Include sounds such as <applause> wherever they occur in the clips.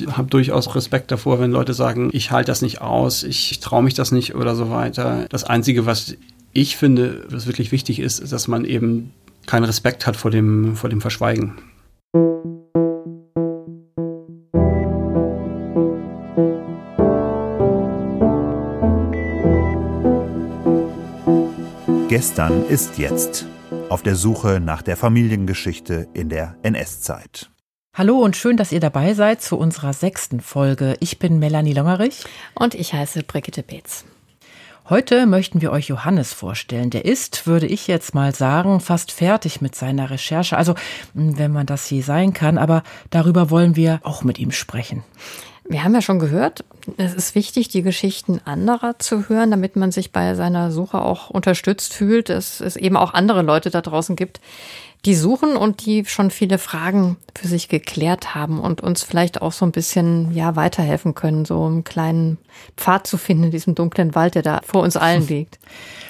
ich habe durchaus Respekt davor, wenn Leute sagen, ich halte das nicht aus, ich, traue mich das nicht oder so weiter. Das Einzige, was ich finde, was wirklich wichtig ist, ist, dass man eben keinen Respekt hat vor dem, vor dem Verschweigen. Gestern ist jetzt. Auf der Suche nach der Familiengeschichte in der NS-Zeit. Hallo und schön, dass ihr dabei seid zu unserer sechsten Folge. Ich bin Melanie Longerich. Und ich heiße Brigitte Beetz. Heute möchten wir euch Johannes vorstellen. Der ist, würde ich jetzt mal sagen, fast fertig mit seiner Recherche. Also, wenn man das je sein kann. Aber darüber wollen wir auch mit ihm sprechen. Wir haben ja schon gehört, es ist wichtig, die Geschichten anderer zu hören, damit man sich bei seiner Suche auch unterstützt fühlt, dass es eben auch andere Leute da draußen gibt, die suchen und die schon viele Fragen für sich geklärt haben und uns vielleicht auch so ein bisschen ja weiterhelfen können, so einen kleinen Pfad zu finden in diesem dunklen Wald, der da vor uns allen <laughs> liegt.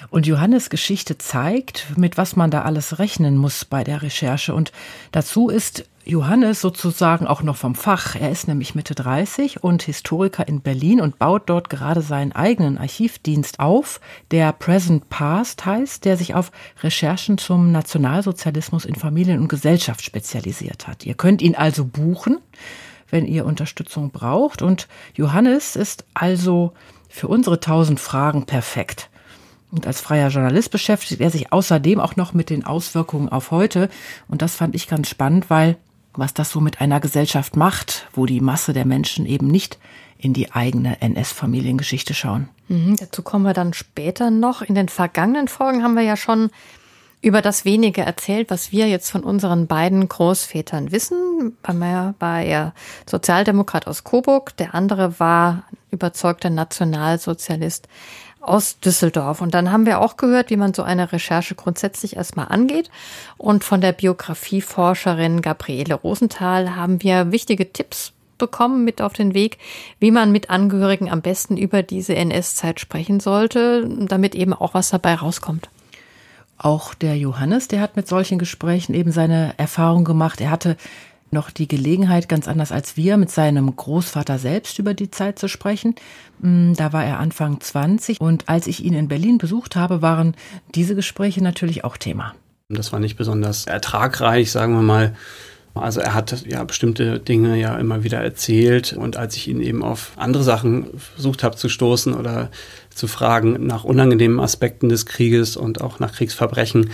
Und Johannes Geschichte zeigt, mit was man da alles rechnen muss bei der Recherche. Und dazu ist Johannes sozusagen auch noch vom Fach. Er ist nämlich Mitte 30 und Historiker in Berlin und baut dort gerade seinen eigenen Archivdienst auf, der Present Past heißt, der sich auf Recherchen zum Nationalsozialismus in Familien und Gesellschaft spezialisiert hat. Ihr könnt ihn also buchen, wenn ihr Unterstützung braucht. Und Johannes ist also für unsere tausend Fragen perfekt. Und als freier Journalist beschäftigt er sich außerdem auch noch mit den Auswirkungen auf heute. Und das fand ich ganz spannend, weil was das so mit einer Gesellschaft macht, wo die Masse der Menschen eben nicht in die eigene NS-Familiengeschichte schauen. Mhm, dazu kommen wir dann später noch. In den vergangenen Folgen haben wir ja schon über das wenige erzählt, was wir jetzt von unseren beiden Großvätern wissen. Einmal war er Sozialdemokrat aus Coburg, der andere war überzeugter Nationalsozialist aus Düsseldorf. Und dann haben wir auch gehört, wie man so eine Recherche grundsätzlich erstmal angeht. Und von der Biografieforscherin Gabriele Rosenthal haben wir wichtige Tipps bekommen mit auf den Weg, wie man mit Angehörigen am besten über diese NS-Zeit sprechen sollte, damit eben auch was dabei rauskommt. Auch der Johannes, der hat mit solchen Gesprächen eben seine Erfahrung gemacht. Er hatte noch die Gelegenheit, ganz anders als wir, mit seinem Großvater selbst über die Zeit zu sprechen. Mm, da war er Anfang 20 und als ich ihn in Berlin besucht habe, waren diese Gespräche natürlich auch Thema. Das war nicht besonders ertragreich, sagen wir mal. Also er hat ja bestimmte Dinge ja immer wieder erzählt und als ich ihn eben auf andere Sachen versucht habe zu stoßen oder zu fragen nach unangenehmen Aspekten des Krieges und auch nach Kriegsverbrechen,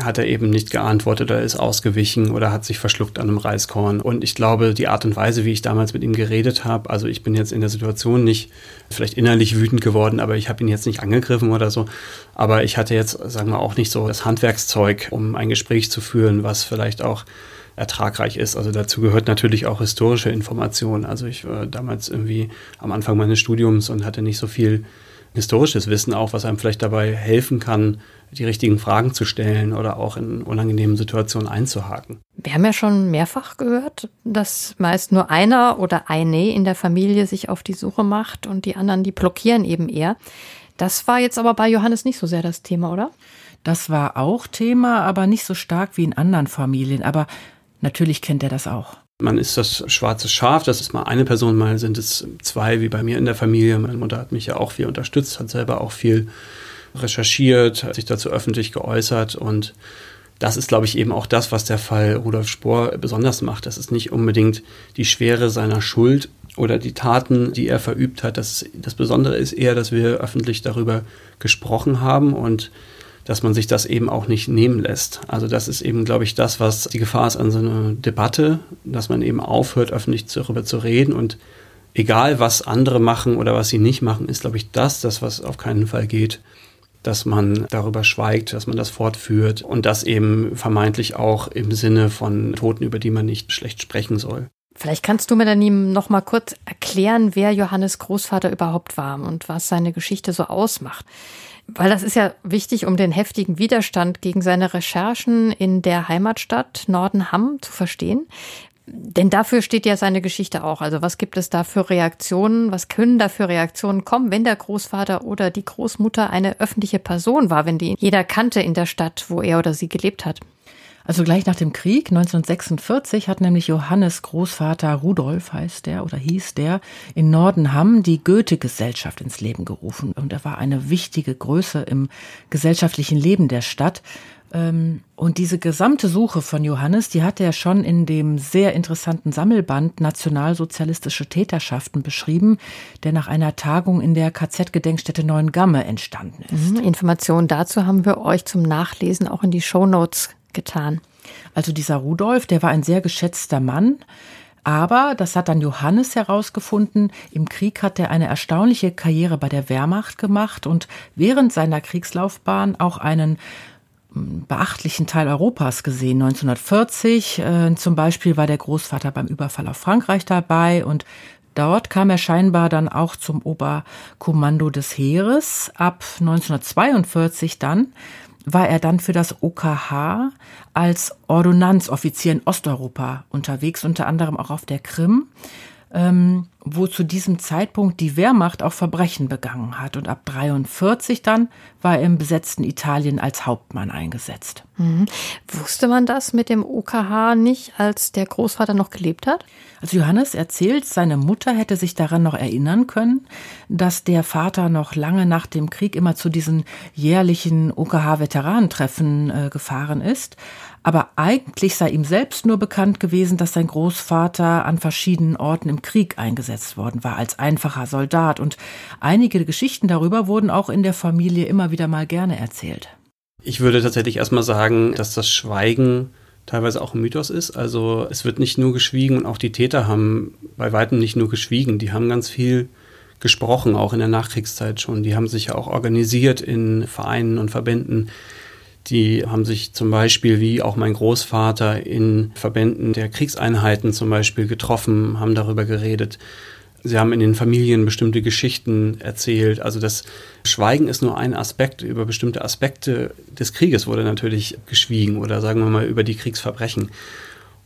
hat er eben nicht geantwortet oder ist ausgewichen oder hat sich verschluckt an einem Reiskorn. Und ich glaube, die Art und Weise, wie ich damals mit ihm geredet habe, also ich bin jetzt in der Situation nicht vielleicht innerlich wütend geworden, aber ich habe ihn jetzt nicht angegriffen oder so. Aber ich hatte jetzt, sagen wir, auch nicht so das Handwerkszeug, um ein Gespräch zu führen, was vielleicht auch ertragreich ist. Also dazu gehört natürlich auch historische Information. Also ich war damals irgendwie am Anfang meines Studiums und hatte nicht so viel historisches Wissen auch, was einem vielleicht dabei helfen kann, die richtigen Fragen zu stellen oder auch in unangenehmen Situationen einzuhaken. Wir haben ja schon mehrfach gehört, dass meist nur einer oder eine in der Familie sich auf die Suche macht und die anderen, die blockieren eben eher. Das war jetzt aber bei Johannes nicht so sehr das Thema, oder? Das war auch Thema, aber nicht so stark wie in anderen Familien. Aber natürlich kennt er das auch. Man ist das schwarze Schaf, das ist mal eine Person, mal sind es zwei, wie bei mir in der Familie. Meine Mutter hat mich ja auch viel unterstützt, hat selber auch viel recherchiert, hat sich dazu öffentlich geäußert und das ist, glaube ich, eben auch das, was der Fall Rudolf Spohr besonders macht. Das ist nicht unbedingt die Schwere seiner Schuld oder die Taten, die er verübt hat. Das, das Besondere ist eher, dass wir öffentlich darüber gesprochen haben und dass man sich das eben auch nicht nehmen lässt. Also das ist eben, glaube ich, das, was die Gefahr ist an so einer Debatte, dass man eben aufhört, öffentlich darüber zu reden und egal, was andere machen oder was sie nicht machen, ist, glaube ich, das, das, was auf keinen Fall geht, dass man darüber schweigt, dass man das fortführt und das eben vermeintlich auch im Sinne von Toten, über die man nicht schlecht sprechen soll. Vielleicht kannst du mir dann noch mal kurz erklären, wer Johannes Großvater überhaupt war und was seine Geschichte so ausmacht. Weil das ist ja wichtig, um den heftigen Widerstand gegen seine Recherchen in der Heimatstadt Nordenham zu verstehen. Denn dafür steht ja seine Geschichte auch. Also was gibt es da für Reaktionen? Was können da für Reaktionen kommen, wenn der Großvater oder die Großmutter eine öffentliche Person war, wenn die jeder kannte in der Stadt, wo er oder sie gelebt hat? Also gleich nach dem Krieg 1946 hat nämlich Johannes Großvater Rudolf heißt der oder hieß der in Nordenham die Goethe-Gesellschaft ins Leben gerufen und er war eine wichtige Größe im gesellschaftlichen Leben der Stadt. Ähm, und diese gesamte Suche von Johannes, die hat er schon in dem sehr interessanten Sammelband Nationalsozialistische Täterschaften beschrieben, der nach einer Tagung in der KZ-Gedenkstätte Neuengamme entstanden ist. Mhm, Informationen dazu haben wir euch zum Nachlesen auch in die Shownotes getan. Also dieser Rudolf, der war ein sehr geschätzter Mann. Aber, das hat dann Johannes herausgefunden, im Krieg hat er eine erstaunliche Karriere bei der Wehrmacht gemacht und während seiner Kriegslaufbahn auch einen hm, beachtlichen Teil Europas gesehen. 1940 äh, zum Beispiel war der Großvater beim Überfall auf Frankreich dabei und dort kam er scheinbar dann auch zum Oberkommando des Heeres. Ab 1942 dann war er dann für das OKH als Ordonnanzoffizier in Osteuropa unterwegs, unter anderem auch auf der Krim, ähm, wo zu diesem Zeitpunkt die Wehrmacht auch Verbrechen begangen hat. Und ab 43 dann war er im besetzten Italien als Hauptmann eingesetzt. Mhm. Wusste man das mit dem OKH nicht, als der Großvater noch gelebt hat? Also Johannes erzählt, seine Mutter hätte sich daran noch erinnern können, dass der Vater noch lange nach dem Krieg immer zu diesen jährlichen OKH-Veteranentreffen äh, gefahren ist. Aber eigentlich sei ihm selbst nur bekannt gewesen, dass sein Großvater an verschiedenen Orten im Krieg eingesetzt worden war, als einfacher Soldat. Und einige Geschichten darüber wurden auch in der Familie immer wieder mal gerne erzählt. Ich würde tatsächlich erstmal sagen, dass das Schweigen teilweise auch ein Mythos ist. Also es wird nicht nur geschwiegen und auch die Täter haben bei weitem nicht nur geschwiegen, die haben ganz viel gesprochen, auch in der Nachkriegszeit schon. Die haben sich ja auch organisiert in Vereinen und Verbänden. Die haben sich zum Beispiel, wie auch mein Großvater, in Verbänden der Kriegseinheiten zum Beispiel getroffen, haben darüber geredet. Sie haben in den Familien bestimmte Geschichten erzählt. Also das Schweigen ist nur ein Aspekt. Über bestimmte Aspekte des Krieges wurde natürlich geschwiegen oder sagen wir mal über die Kriegsverbrechen.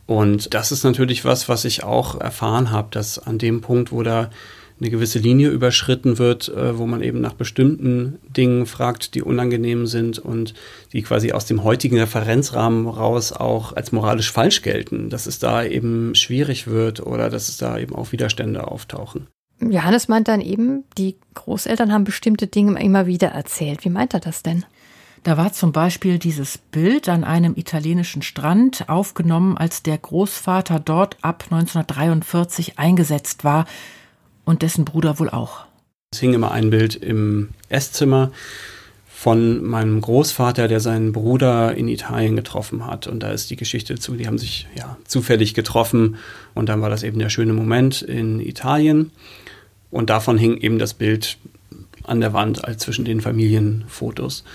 Und das ist natürlich was, was ich auch erfahren habe, dass an dem Punkt, wo da eine gewisse Linie überschritten wird, äh, wo man eben nach bestimmten Dingen fragt, die unangenehm sind und die quasi aus dem heutigen Referenzrahmen raus auch als moralisch falsch gelten, dass es da eben schwierig wird oder dass es da eben auch Widerstände auftauchen. Johannes meint dann eben, die Großeltern haben bestimmte Dinge immer wieder erzählt. Wie meint er das denn? Da war zum Beispiel dieses Bild an einem italienischen Strand aufgenommen, als der Großvater dort ab 1943 eingesetzt war und dessen Bruder wohl auch. Es hing immer ein Bild im Esszimmer von meinem Großvater, der seinen Bruder in Italien getroffen hat. Und da ist die Geschichte zu, die haben sich ja zufällig getroffen und dann war das eben der schöne Moment in Italien. Und davon hing eben das Bild an der Wand als zwischen den Familienfotos.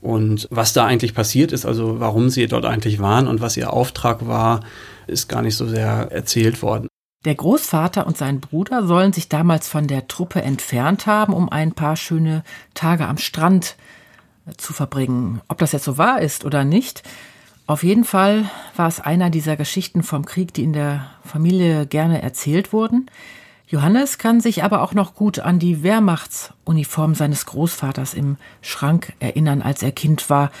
Und was da eigentlich passiert ist, also warum sie dort eigentlich waren und was ihr Auftrag war, ist gar nicht so sehr erzählt worden. Der Großvater und sein Bruder sollen sich damals von der Truppe entfernt haben, um ein paar schöne Tage am Strand äh, zu verbringen. Ob das jetzt so wahr ist oder nicht, auf jeden Fall war es einer dieser Geschichten vom Krieg, die in der Familie gerne erzählt wurden. Johannes kann sich aber auch noch gut an die Wehrmachtsuniform seines Großvaters im Schrank erinnern, als er Kind war.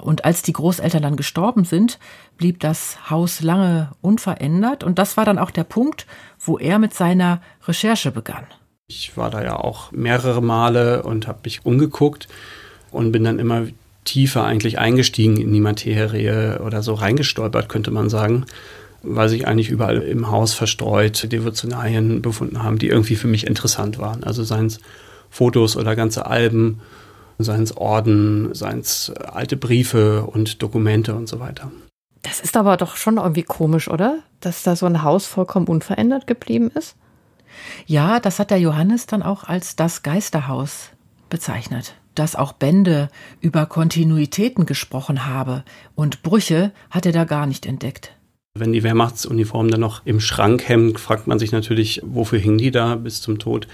Und als die Großeltern dann gestorben sind, blieb das Haus lange unverändert und das war dann auch der Punkt, wo er mit seiner Recherche begann. Ich war da ja auch mehrere Male und habe mich umgeguckt und bin dann immer tiefer eigentlich eingestiegen in die Materie oder so reingestolpert, könnte man sagen, weil sich eigentlich überall im Haus verstreut Devotionalien befunden haben, die irgendwie für mich interessant waren. Also seien es Fotos oder ganze Alben, seien es Orden, seien es alte Briefe und Dokumente und so weiter. Das ist aber doch schon irgendwie komisch, oder? Dass da so ein Haus vollkommen unverändert geblieben ist? Ja, das hat der Johannes dann auch als das Geisterhaus bezeichnet. Dass auch Bände über Kontinuitäten gesprochen habe und Brüche hat er da gar nicht entdeckt. Wenn die Wehrmachtsuniform dann noch im Schrank hängt, fragt man sich natürlich, wofür hing die da bis zum Tod?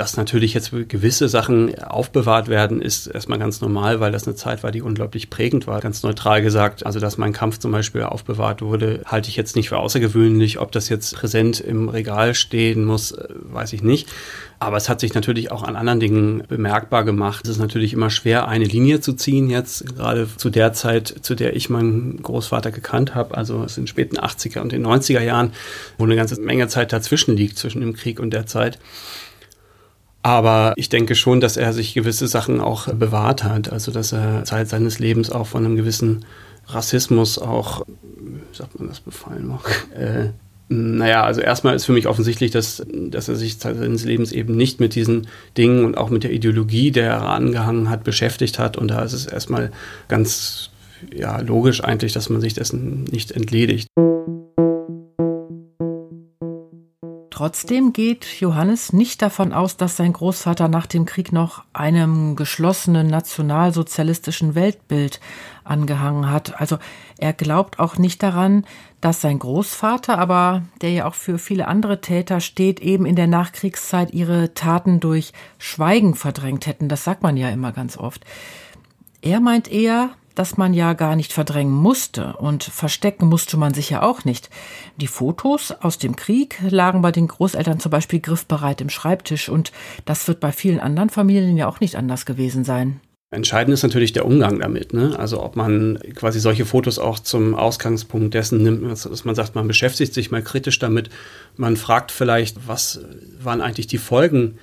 Dass natürlich jetzt gewisse Sachen aufbewahrt werden, ist erstmal ganz normal, weil das eine Zeit war, die unglaublich prägend war. Ganz neutral gesagt, also dass mein Kampf zum Beispiel aufbewahrt wurde, halte ich jetzt nicht für außergewöhnlich. Ob das jetzt präsent im Regal stehen muss, äh, weiß ich nicht. Aber es hat sich natürlich auch an anderen Dingen bemerkbar gemacht. Es ist natürlich immer schwer, eine Linie zu ziehen jetzt, gerade zu der Zeit, zu der ich meinen Großvater gekannt habe, also es sind späten 80er und den 90er Jahren, wo eine ganze Menge Zeit dazwischen liegt, zwischen dem Krieg und der Zeit. Aber ich denke schon, dass er sich gewisse Sachen auch bewahrt hat. Also, dass er Zeit seines Lebens auch von einem gewissen Rassismus auch, wie sagt man das, befallen mag. Äh, naja, also erstmal ist für mich offensichtlich, dass, dass er sich Zeit seines Lebens eben nicht mit diesen Dingen und auch mit der Ideologie, der er angehangen hat, beschäftigt hat. Und da ist es erstmal ganz ja, logisch eigentlich, dass man sich dessen nicht entledigt. Trotzdem geht Johannes nicht davon aus, dass sein Großvater nach dem Krieg noch einem geschlossenen nationalsozialistischen Weltbild angehangen hat. Also er glaubt auch nicht daran, dass sein Großvater, aber der ja auch für viele andere Täter steht, eben in der Nachkriegszeit ihre Taten durch Schweigen verdrängt hätten. Das sagt man ja immer ganz oft. Er meint eher, dass man ja gar nicht verdrängen musste und verstecken musste man sich ja auch nicht. Die Fotos aus dem Krieg lagen bei den Großeltern zum Beispiel griffbereit im Schreibtisch und das wird bei vielen anderen Familien ja auch nicht anders gewesen sein. Entscheidend ist natürlich der Umgang damit. Ne? Also ob man quasi solche Fotos auch zum Ausgangspunkt dessen nimmt, dass man sagt, man beschäftigt sich mal kritisch damit. Man fragt vielleicht, was waren eigentlich die Folgen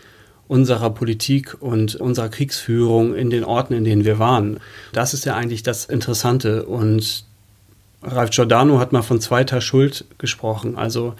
unserer Politik und unserer Kriegsführung in den Orten, in denen wir waren. Das ist ja eigentlich das Interessante. Und Ralf Giordano hat mal von zweiter Schuld gesprochen. Also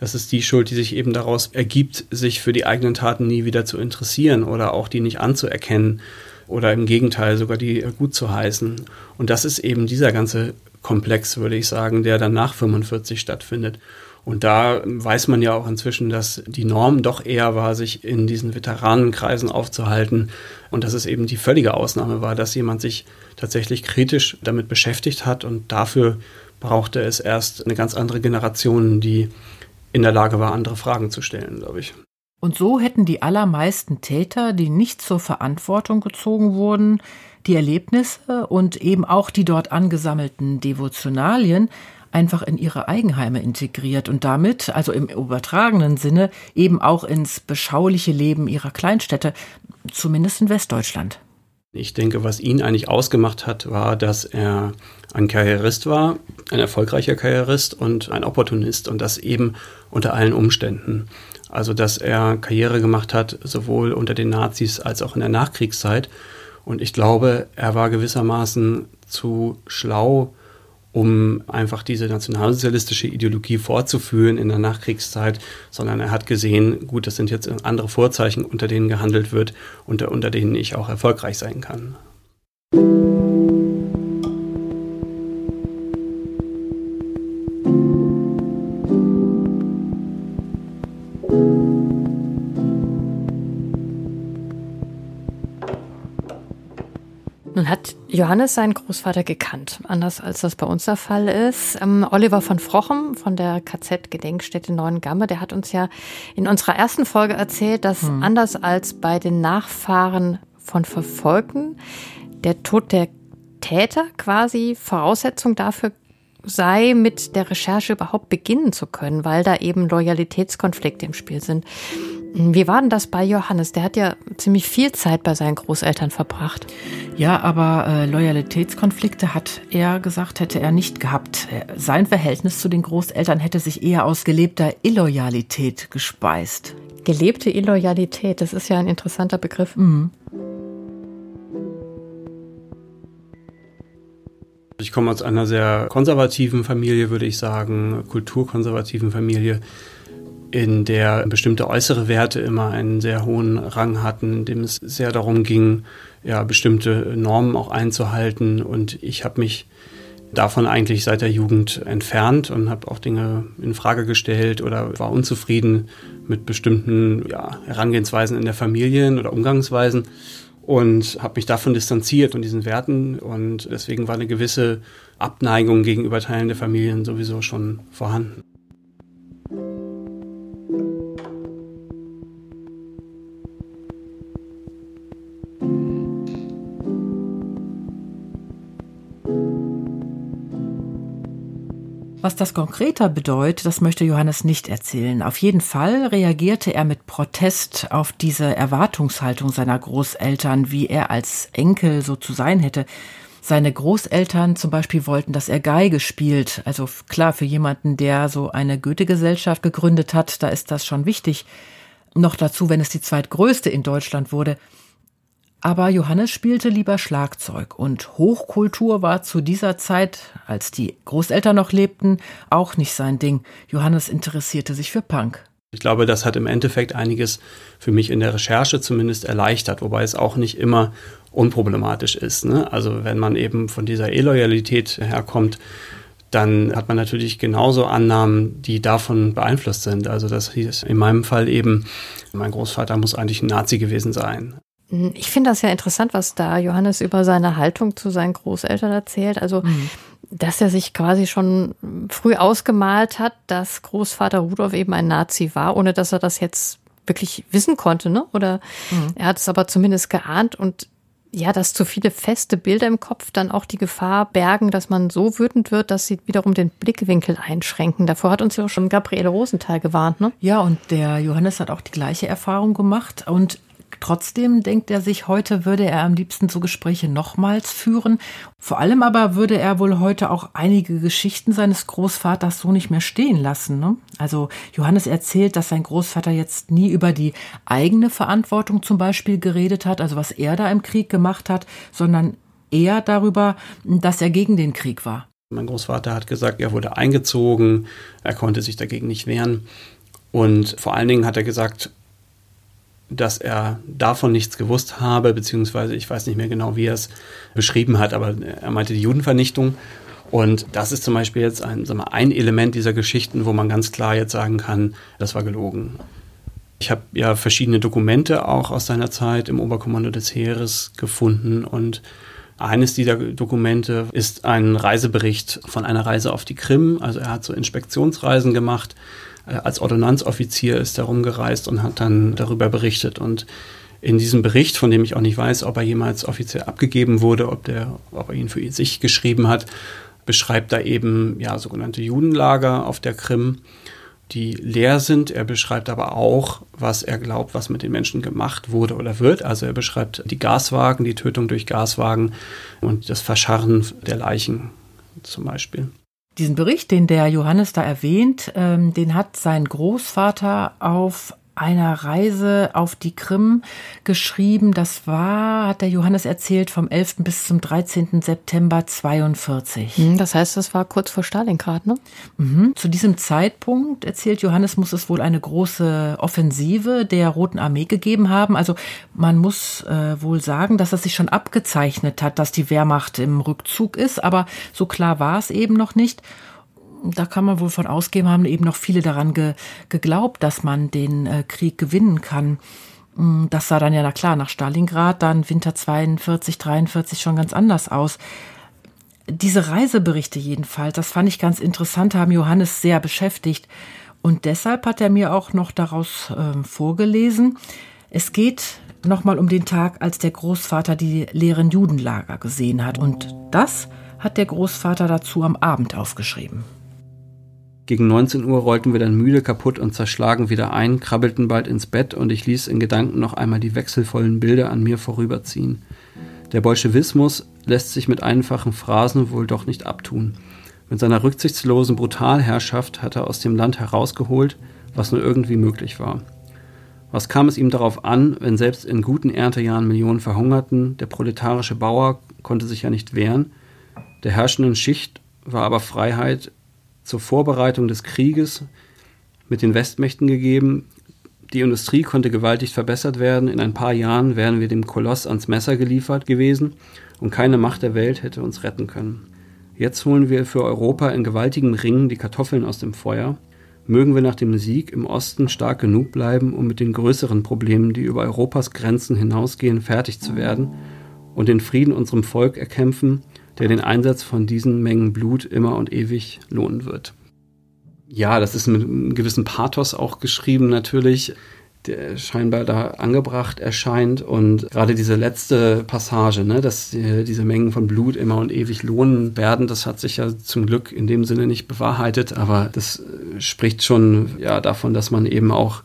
das ist die Schuld, die sich eben daraus ergibt, sich für die eigenen Taten nie wieder zu interessieren oder auch die nicht anzuerkennen oder im Gegenteil sogar die gut zu heißen. Und das ist eben dieser ganze Komplex, würde ich sagen, der dann nach 45 stattfindet. Und da weiß man ja auch inzwischen, dass die Norm doch eher war, sich in diesen Veteranenkreisen aufzuhalten und dass es eben die völlige Ausnahme war, dass jemand sich tatsächlich kritisch damit beschäftigt hat und dafür brauchte es erst eine ganz andere Generation, die in der Lage war, andere Fragen zu stellen, glaube ich. Und so hätten die allermeisten Täter, die nicht zur Verantwortung gezogen wurden, die Erlebnisse und eben auch die dort angesammelten Devotionalien einfach in ihre Eigenheime integriert und damit, also im übertragenen Sinne, eben auch ins beschauliche Leben ihrer Kleinstädte, zumindest in Westdeutschland. Ich denke, was ihn eigentlich ausgemacht hat, war, dass er ein Karrierist war, ein erfolgreicher Karrierist und ein Opportunist und das eben unter allen Umständen. Also, dass er Karriere gemacht hat, sowohl unter den Nazis als auch in der Nachkriegszeit. Und ich glaube, er war gewissermaßen zu schlau, um einfach diese nationalsozialistische Ideologie fortzuführen in der Nachkriegszeit, sondern er hat gesehen, gut, das sind jetzt andere Vorzeichen, unter denen gehandelt wird, unter, unter denen ich auch erfolgreich sein kann. Nun hat Johannes seinen Großvater gekannt, anders als das bei uns der Fall ist. Ähm, Oliver von Frochem von der KZ-Gedenkstätte Neuengamme, der hat uns ja in unserer ersten Folge erzählt, dass hm. anders als bei den Nachfahren von Verfolgten der Tod der Täter quasi Voraussetzung dafür sei, mit der Recherche überhaupt beginnen zu können, weil da eben Loyalitätskonflikte im Spiel sind. Wie war denn das bei Johannes? Der hat ja ziemlich viel Zeit bei seinen Großeltern verbracht. Ja, aber äh, Loyalitätskonflikte hat er gesagt, hätte er nicht gehabt. Sein Verhältnis zu den Großeltern hätte sich eher aus gelebter Illoyalität gespeist. Gelebte Illoyalität, das ist ja ein interessanter Begriff. Mhm. Ich komme aus einer sehr konservativen Familie, würde ich sagen, kulturkonservativen Familie in der bestimmte äußere Werte immer einen sehr hohen Rang hatten, in dem es sehr darum ging, ja, bestimmte Normen auch einzuhalten. Und ich habe mich davon eigentlich seit der Jugend entfernt und habe auch Dinge in Frage gestellt oder war unzufrieden mit bestimmten ja, Herangehensweisen in der Familien oder Umgangsweisen und habe mich davon distanziert und diesen Werten und deswegen war eine gewisse Abneigung gegenüber Teilen der Familien sowieso schon vorhanden. Was das konkreter bedeutet, das möchte Johannes nicht erzählen. Auf jeden Fall reagierte er mit Protest auf diese Erwartungshaltung seiner Großeltern, wie er als Enkel so zu sein hätte. Seine Großeltern zum Beispiel wollten, dass er Geige spielt. Also klar, für jemanden, der so eine Goethe-Gesellschaft gegründet hat, da ist das schon wichtig. Noch dazu, wenn es die zweitgrößte in Deutschland wurde. Aber Johannes spielte lieber Schlagzeug und Hochkultur war zu dieser Zeit, als die Großeltern noch lebten, auch nicht sein Ding. Johannes interessierte sich für Punk. Ich glaube, das hat im Endeffekt einiges für mich in der Recherche zumindest erleichtert, wobei es auch nicht immer unproblematisch ist. Ne? Also wenn man eben von dieser E-Loyalität herkommt, dann hat man natürlich genauso Annahmen, die davon beeinflusst sind. Also das hieß in meinem Fall eben, mein Großvater muss eigentlich ein Nazi gewesen sein. Ich finde das ja interessant, was da Johannes über seine Haltung zu seinen Großeltern erzählt. Also mhm dass er sich quasi schon früh ausgemalt hat, dass Großvater Rudolf eben ein Nazi war, ohne dass er das jetzt wirklich wissen konnte, ne? Oder mhm. er hat es aber zumindest geahnt und ja, dass zu viele feste Bilder im Kopf dann auch die Gefahr bergen, dass man so wütend wird, dass sie wiederum den Blickwinkel einschränken. Davor hat uns ja auch schon Gabriele Rosenthal gewarnt, ne? Ja, und der Johannes hat auch die gleiche Erfahrung gemacht und Trotzdem denkt er sich, heute würde er am liebsten so Gespräche nochmals führen. Vor allem aber würde er wohl heute auch einige Geschichten seines Großvaters so nicht mehr stehen lassen. Ne? Also Johannes erzählt, dass sein Großvater jetzt nie über die eigene Verantwortung zum Beispiel geredet hat, also was er da im Krieg gemacht hat, sondern eher darüber, dass er gegen den Krieg war. Mein Großvater hat gesagt, er wurde eingezogen, er konnte sich dagegen nicht wehren. Und vor allen Dingen hat er gesagt, dass er davon nichts gewusst habe, beziehungsweise ich weiß nicht mehr genau, wie er es beschrieben hat, aber er meinte die Judenvernichtung. Und das ist zum Beispiel jetzt ein, wir, ein Element dieser Geschichten, wo man ganz klar jetzt sagen kann, das war gelogen. Ich habe ja verschiedene Dokumente auch aus seiner Zeit im Oberkommando des Heeres gefunden und eines dieser Dokumente ist ein Reisebericht von einer Reise auf die Krim. Also er hat so Inspektionsreisen gemacht als Ordonnanzoffizier ist er rumgereist und hat dann darüber berichtet. Und in diesem Bericht, von dem ich auch nicht weiß, ob er jemals offiziell abgegeben wurde, ob, der, ob er ihn für sich geschrieben hat, beschreibt er eben ja, sogenannte Judenlager auf der Krim, die leer sind. Er beschreibt aber auch, was er glaubt, was mit den Menschen gemacht wurde oder wird. Also er beschreibt die Gaswagen, die Tötung durch Gaswagen und das Verscharren der Leichen zum Beispiel. Diesen Bericht, den der Johannes da erwähnt, ähm, den hat sein Großvater auf einer Reise auf die Krim geschrieben. Das war, hat der Johannes erzählt, vom 11. bis zum 13. September 42. Hm, das heißt, das war kurz vor Stalingrad, ne? Mhm. Zu diesem Zeitpunkt, erzählt Johannes, muss es wohl eine große Offensive der Roten Armee gegeben haben. Also man muss äh, wohl sagen, dass es sich schon abgezeichnet hat, dass die Wehrmacht im Rückzug ist, aber so klar war es eben noch nicht da kann man wohl von ausgehen, haben eben noch viele daran ge, geglaubt, dass man den äh, Krieg gewinnen kann. Mm, das sah dann ja, na klar, nach Stalingrad, dann Winter 42, 43 schon ganz anders aus. Diese Reiseberichte jedenfalls, das fand ich ganz interessant, haben Johannes sehr beschäftigt. Und deshalb hat er mir auch noch daraus äh, vorgelesen. Es geht nochmal um den Tag, als der Großvater die leeren Judenlager gesehen hat. Und das hat der Großvater dazu am Abend aufgeschrieben. Gegen 19 Uhr rollten wir dann müde, kaputt und zerschlagen wieder ein, krabbelten bald ins Bett und ich ließ in Gedanken noch einmal die wechselvollen Bilder an mir vorüberziehen. Der Bolschewismus lässt sich mit einfachen Phrasen wohl doch nicht abtun. Mit seiner rücksichtslosen Brutalherrschaft hat er aus dem Land herausgeholt, was nur irgendwie möglich war. Was kam es ihm darauf an, wenn selbst in guten Erntejahren Millionen verhungerten, der proletarische Bauer konnte sich ja nicht wehren, der herrschenden Schicht war aber Freiheit zur Vorbereitung des Krieges mit den Westmächten gegeben. Die Industrie konnte gewaltig verbessert werden. In ein paar Jahren wären wir dem Koloss ans Messer geliefert gewesen und keine Macht der Welt hätte uns retten können. Jetzt holen wir für Europa in gewaltigen Ringen die Kartoffeln aus dem Feuer. Mögen wir nach dem Sieg im Osten stark genug bleiben, um mit den größeren Problemen, die über Europas Grenzen hinausgehen, fertig zu werden und den Frieden unserem Volk erkämpfen, der den Einsatz von diesen Mengen Blut immer und ewig lohnen wird. Ja, das ist mit einem gewissen Pathos auch geschrieben natürlich. der scheinbar da angebracht erscheint. Und gerade diese letzte Passage, ne, dass die, diese Mengen von Blut immer und ewig lohnen werden, das hat sich ja zum Glück in dem Sinne nicht bewahrheitet. Aber das äh, spricht schon ja davon, dass man eben auch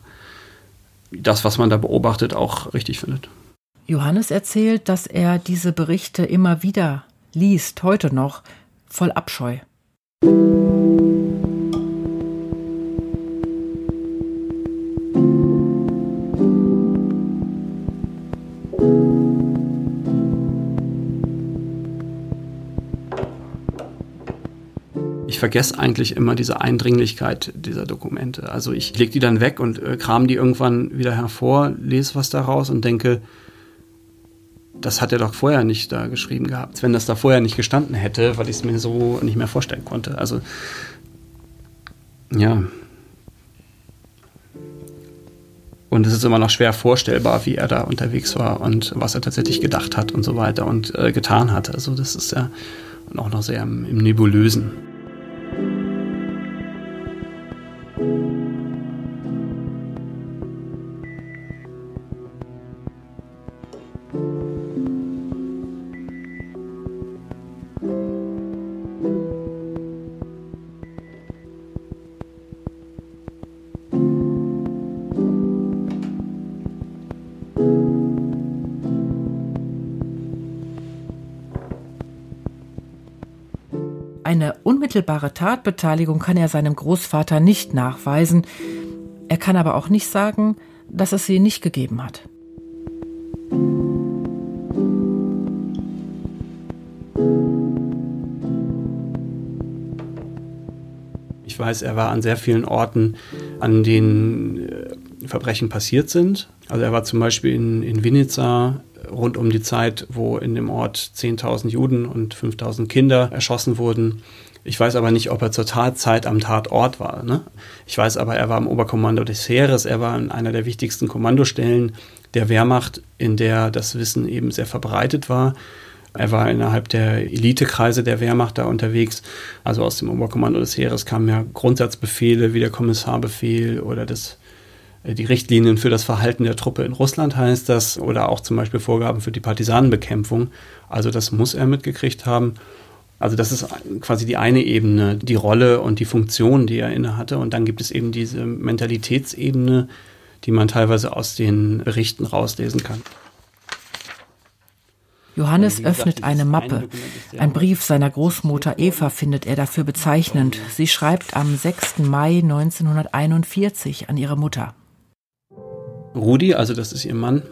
das, was man da beobachtet, auch richtig findet. Johannes erzählt, dass er diese Berichte immer wieder liest, heute noch, voll Abscheu. ich vergesse eigentlich immer diese Eindringlichkeit dieser Dokumente. Also ich lege die dann weg und äh, kram die irgendwann wieder hervor, lese was daraus und denke, das hat er doch vorher nicht da geschrieben gehabt. Wenn das da vorher nicht gestanden hätte, weil ich es mir so nicht mehr vorstellen konnte. Also, ja. Und es ist immer noch schwer vorstellbar, wie er da unterwegs war und was er tatsächlich gedacht hat und so weiter und äh, getan hat. Also das ist ja auch noch sehr im, im Nebulösen. Unmittelbare Tatbeteiligung kann er seinem Großvater nicht nachweisen. Er kann aber auch nicht sagen, dass es sie nicht gegeben hat. Ich weiß, er war an sehr vielen Orten, an denen äh, Verbrechen passiert sind. Also er war zum Beispiel in, in Vinica rund um die Zeit, wo in dem Ort 10.000 Juden und 5.000 Kinder erschossen wurden. Ich weiß aber nicht, ob er zur Tatzeit am Tatort war. Ne? Ich weiß aber, er war im Oberkommando des Heeres, er war in einer der wichtigsten Kommandostellen der Wehrmacht, in der das Wissen eben sehr verbreitet war. Er war innerhalb der Elitekreise der Wehrmacht da unterwegs. Also aus dem Oberkommando des Heeres kamen ja Grundsatzbefehle wie der Kommissarbefehl oder das äh, die Richtlinien für das Verhalten der Truppe in Russland heißt das oder auch zum Beispiel Vorgaben für die Partisanenbekämpfung. Also das muss er mitgekriegt haben. Also das ist quasi die eine Ebene, die Rolle und die Funktion, die er innehatte. Und dann gibt es eben diese Mentalitätsebene, die man teilweise aus den Berichten rauslesen kann. Johannes öffnet eine Mappe. Ein Brief seiner Großmutter Eva findet er dafür bezeichnend. Sie schreibt am 6. Mai 1941 an ihre Mutter. Rudi, also das ist ihr Mann,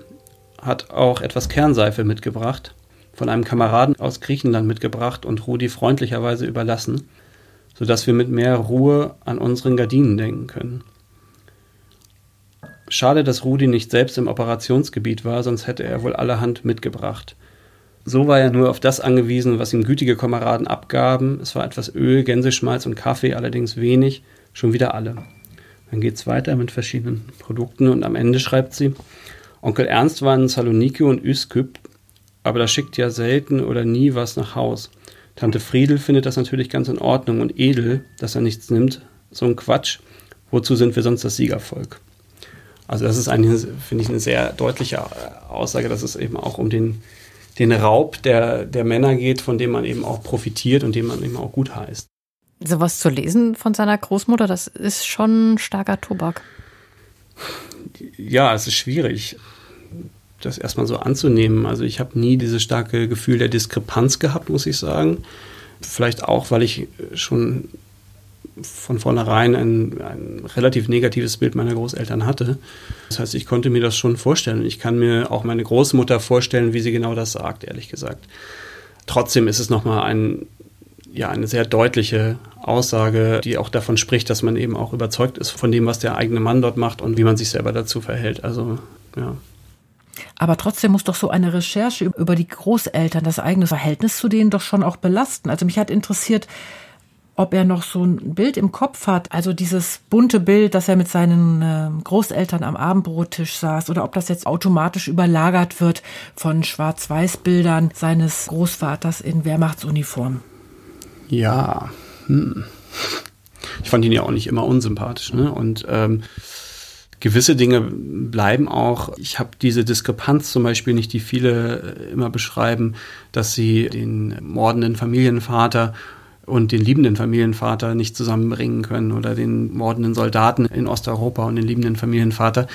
hat auch etwas Kernseife mitgebracht, von einem Kameraden aus Griechenland mitgebracht und Rudi freundlicherweise überlassen, sodass wir mit mehr Ruhe an unseren Gardinen denken können. Schade, dass Rudi nicht selbst im Operationsgebiet war, sonst hätte er wohl allerhand mitgebracht. So war er nur auf das angewiesen, was ihm gütige Kameraden abgaben. Es war etwas Öl, Gänseschmalz und Kaffee, allerdings wenig, schon wieder alle. Dann geht es weiter mit verschiedenen Produkten und am Ende schreibt sie, Onkel Ernst war in Saloniki und Üsküp, aber da schickt ja selten oder nie was nach Haus. Tante Friedel findet das natürlich ganz in Ordnung und edel, dass er nichts nimmt. So ein Quatsch. Wozu sind wir sonst das Siegervolk? Also das ist eine, finde ich, eine sehr deutliche Aussage, dass es eben auch um den, den Raub der, der Männer geht, von dem man eben auch profitiert und dem man eben auch gut heißt. Sowas zu lesen von seiner Großmutter, das ist schon starker Tobak. Ja, es ist schwierig, das erstmal so anzunehmen. Also ich habe nie dieses starke Gefühl der Diskrepanz gehabt, muss ich sagen. Vielleicht auch, weil ich schon von vornherein ein, ein, relativ negatives Bild meiner Großeltern hatte. Das heißt, ich konnte mir das schon vorstellen. Ich kann mir auch meine Großmutter vorstellen, wie sie genau das sagt, ehrlich gesagt. Trotzdem ist es nochmal ein ja eine sehr deutliche Aussage, die auch davon spricht, dass man eben auch überzeugt ist von dem, was der eigene Mann dort macht und wie man sich selber dazu verhält. Also ja. Aber trotzdem muss doch so eine Recherche über die Großeltern, das eigene Verhältnis zu denen doch schon auch belasten. Also mich hat interessiert, ob er noch so ein Bild im Kopf hat, also dieses bunte Bild, dass er mit seinen ähm, Großeltern am Abendbrottisch saß, oder ob das jetzt automatisch überlagert wird von Schwarz-Weiß-Bildern seines Großvaters in Wehrmachtsuniform. Ja, hm. ich fand ihn ja auch nicht immer unsympathisch. Ne? Und ähm, gewisse Dinge bleiben auch. Ich habe diese Diskrepanz zum Beispiel nicht, die viele äh, immer beschreiben, dass sie den mordenden Familienvater und den liebenden Familienvater nicht zusammenbringen können oder den mordenden Soldaten in Osteuropa und den liebenden Familienvater,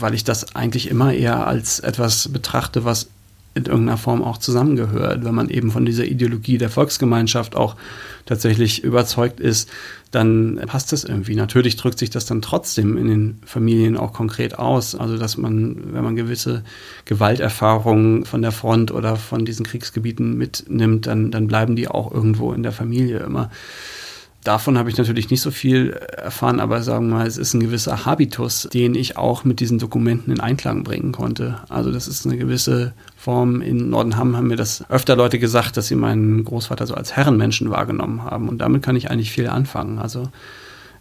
weil ich das eigentlich immer eher als etwas betrachte, was in irgendeiner Form auch zusammengehört. Wenn man eben von dieser Ideologie der Volksgemeinschaft auch tatsächlich überzeugt ist, dann passt das irgendwie. Natürlich drückt sich das dann trotzdem in den Familien auch konkret aus. Also, dass man, wenn man gewisse Gewalterfahrungen von der Front oder von diesen Kriegsgebieten mitnimmt, dann, dann bleiben die auch irgendwo in der Familie immer. Davon habe ich natürlich nicht so viel erfahren, aber sagen wir mal, es ist ein gewisser Habitus, den ich auch mit diesen Dokumenten in Einklang bringen konnte. Also das ist eine gewisse Form. In Nordenham haben mir das öfter Leute gesagt, dass sie meinen Großvater so als Herrenmenschen wahrgenommen haben. Und damit kann ich eigentlich viel anfangen. Also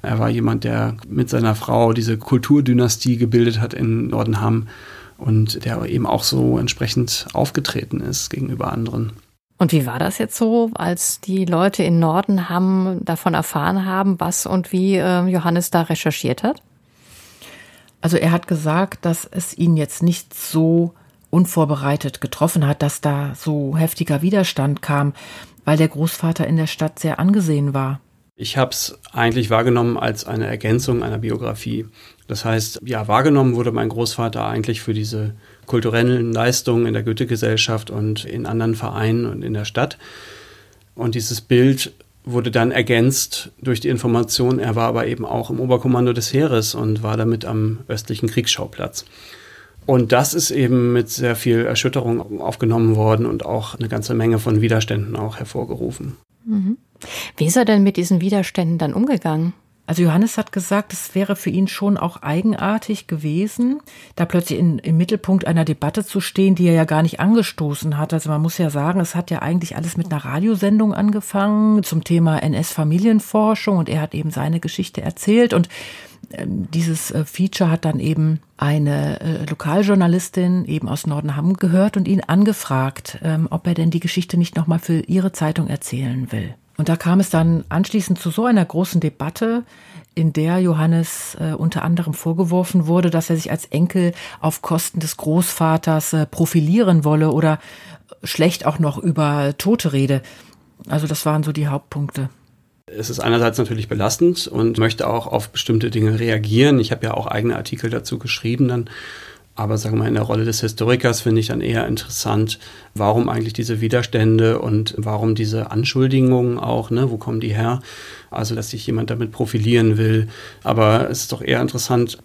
er war jemand, der mit seiner Frau diese Kulturdynastie gebildet hat in Nordenham und der eben auch so entsprechend aufgetreten ist gegenüber anderen. Und wie war das jetzt so, als die Leute in Norden haben davon erfahren haben, was und wie äh, Johannes da recherchiert hat? Also er hat gesagt, dass es ihn jetzt nicht so unvorbereitet getroffen hat, dass da so heftiger Widerstand kam, weil der Großvater in der Stadt sehr angesehen war. Ich habe es eigentlich wahrgenommen als eine Ergänzung einer Biografie. Das heißt, ja, wahrgenommen wurde mein Großvater eigentlich für diese kulturellen Leistungen in der Goethe-Gesellschaft und in anderen Vereinen und in der Stadt. Und dieses Bild wurde dann ergänzt durch die Information, er war aber eben auch im Oberkommando des Heeres und war damit am östlichen Kriegsschauplatz. Und das ist eben mit sehr viel Erschütterung aufgenommen worden und auch eine ganze Menge von Widerständen auch hervorgerufen. Mhm. Wie ist er denn mit diesen Widerständen dann umgegangen? Also Johannes hat gesagt, es wäre für ihn schon auch eigenartig gewesen, da plötzlich in, im Mittelpunkt einer Debatte zu stehen, die er ja gar nicht angestoßen hat. Also man muss ja sagen, es hat ja eigentlich alles mit einer Radiosendung angefangen zum Thema NS-Familienforschung und er hat eben seine Geschichte erzählt und dieses äh, Feature hat dann eben eine äh, Lokaljournalistin eben aus Nordenham gehört und ihn angefragt, ähm, ob er denn die Geschichte nicht nochmal für ihre Zeitung erzählen will. Und da kam es dann anschließend zu so einer großen Debatte, in der Johannes äh, unter anderem vorgeworfen wurde, dass er sich als Enkel auf Kosten des Großvaters äh, profilieren wolle oder schlecht auch noch über Tote rede. Also das waren so die Hauptpunkte. Es ist einerseits natürlich belastend und möchte auch auf bestimmte Dinge reagieren. Ich habe ja auch eigene Artikel dazu geschrieben dann aber sagen wir mal, in der Rolle des Historikers finde ich dann eher interessant, warum eigentlich diese Widerstände und warum diese Anschuldigungen auch, ne, wo kommen die her? Also, dass sich jemand damit profilieren will. Aber es ist doch eher interessant,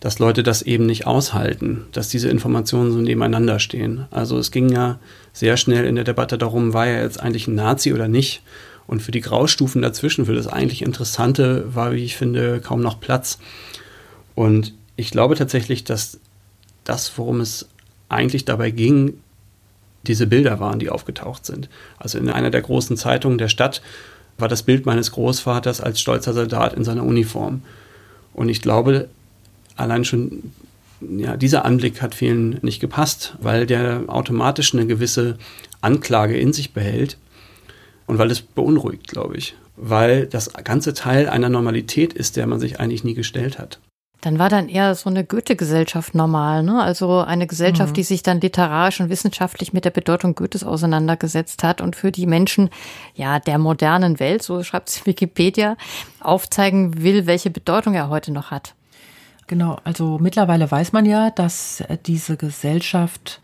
dass Leute das eben nicht aushalten, dass diese Informationen so nebeneinander stehen. Also es ging ja sehr schnell in der Debatte darum, war er jetzt eigentlich ein Nazi oder nicht? Und für die Graustufen dazwischen, für das eigentlich Interessante, war, wie ich finde, kaum noch Platz. Und ich glaube tatsächlich, dass das, worum es eigentlich dabei ging, diese Bilder waren, die aufgetaucht sind. Also in einer der großen Zeitungen der Stadt war das Bild meines Großvaters als stolzer Soldat in seiner Uniform. Und ich glaube, allein schon ja, dieser Anblick hat vielen nicht gepasst, weil der automatisch eine gewisse Anklage in sich behält und weil es beunruhigt, glaube ich, weil das ganze Teil einer Normalität ist, der man sich eigentlich nie gestellt hat. Dann war dann eher so eine Goethe-Gesellschaft normal, ne? Also eine Gesellschaft, mhm. die sich dann literarisch und wissenschaftlich mit der Bedeutung Goethes auseinandergesetzt hat und für die Menschen, ja, der modernen Welt, so schreibt es Wikipedia, aufzeigen will, welche Bedeutung er heute noch hat. Genau, also mittlerweile weiß man ja, dass diese Gesellschaft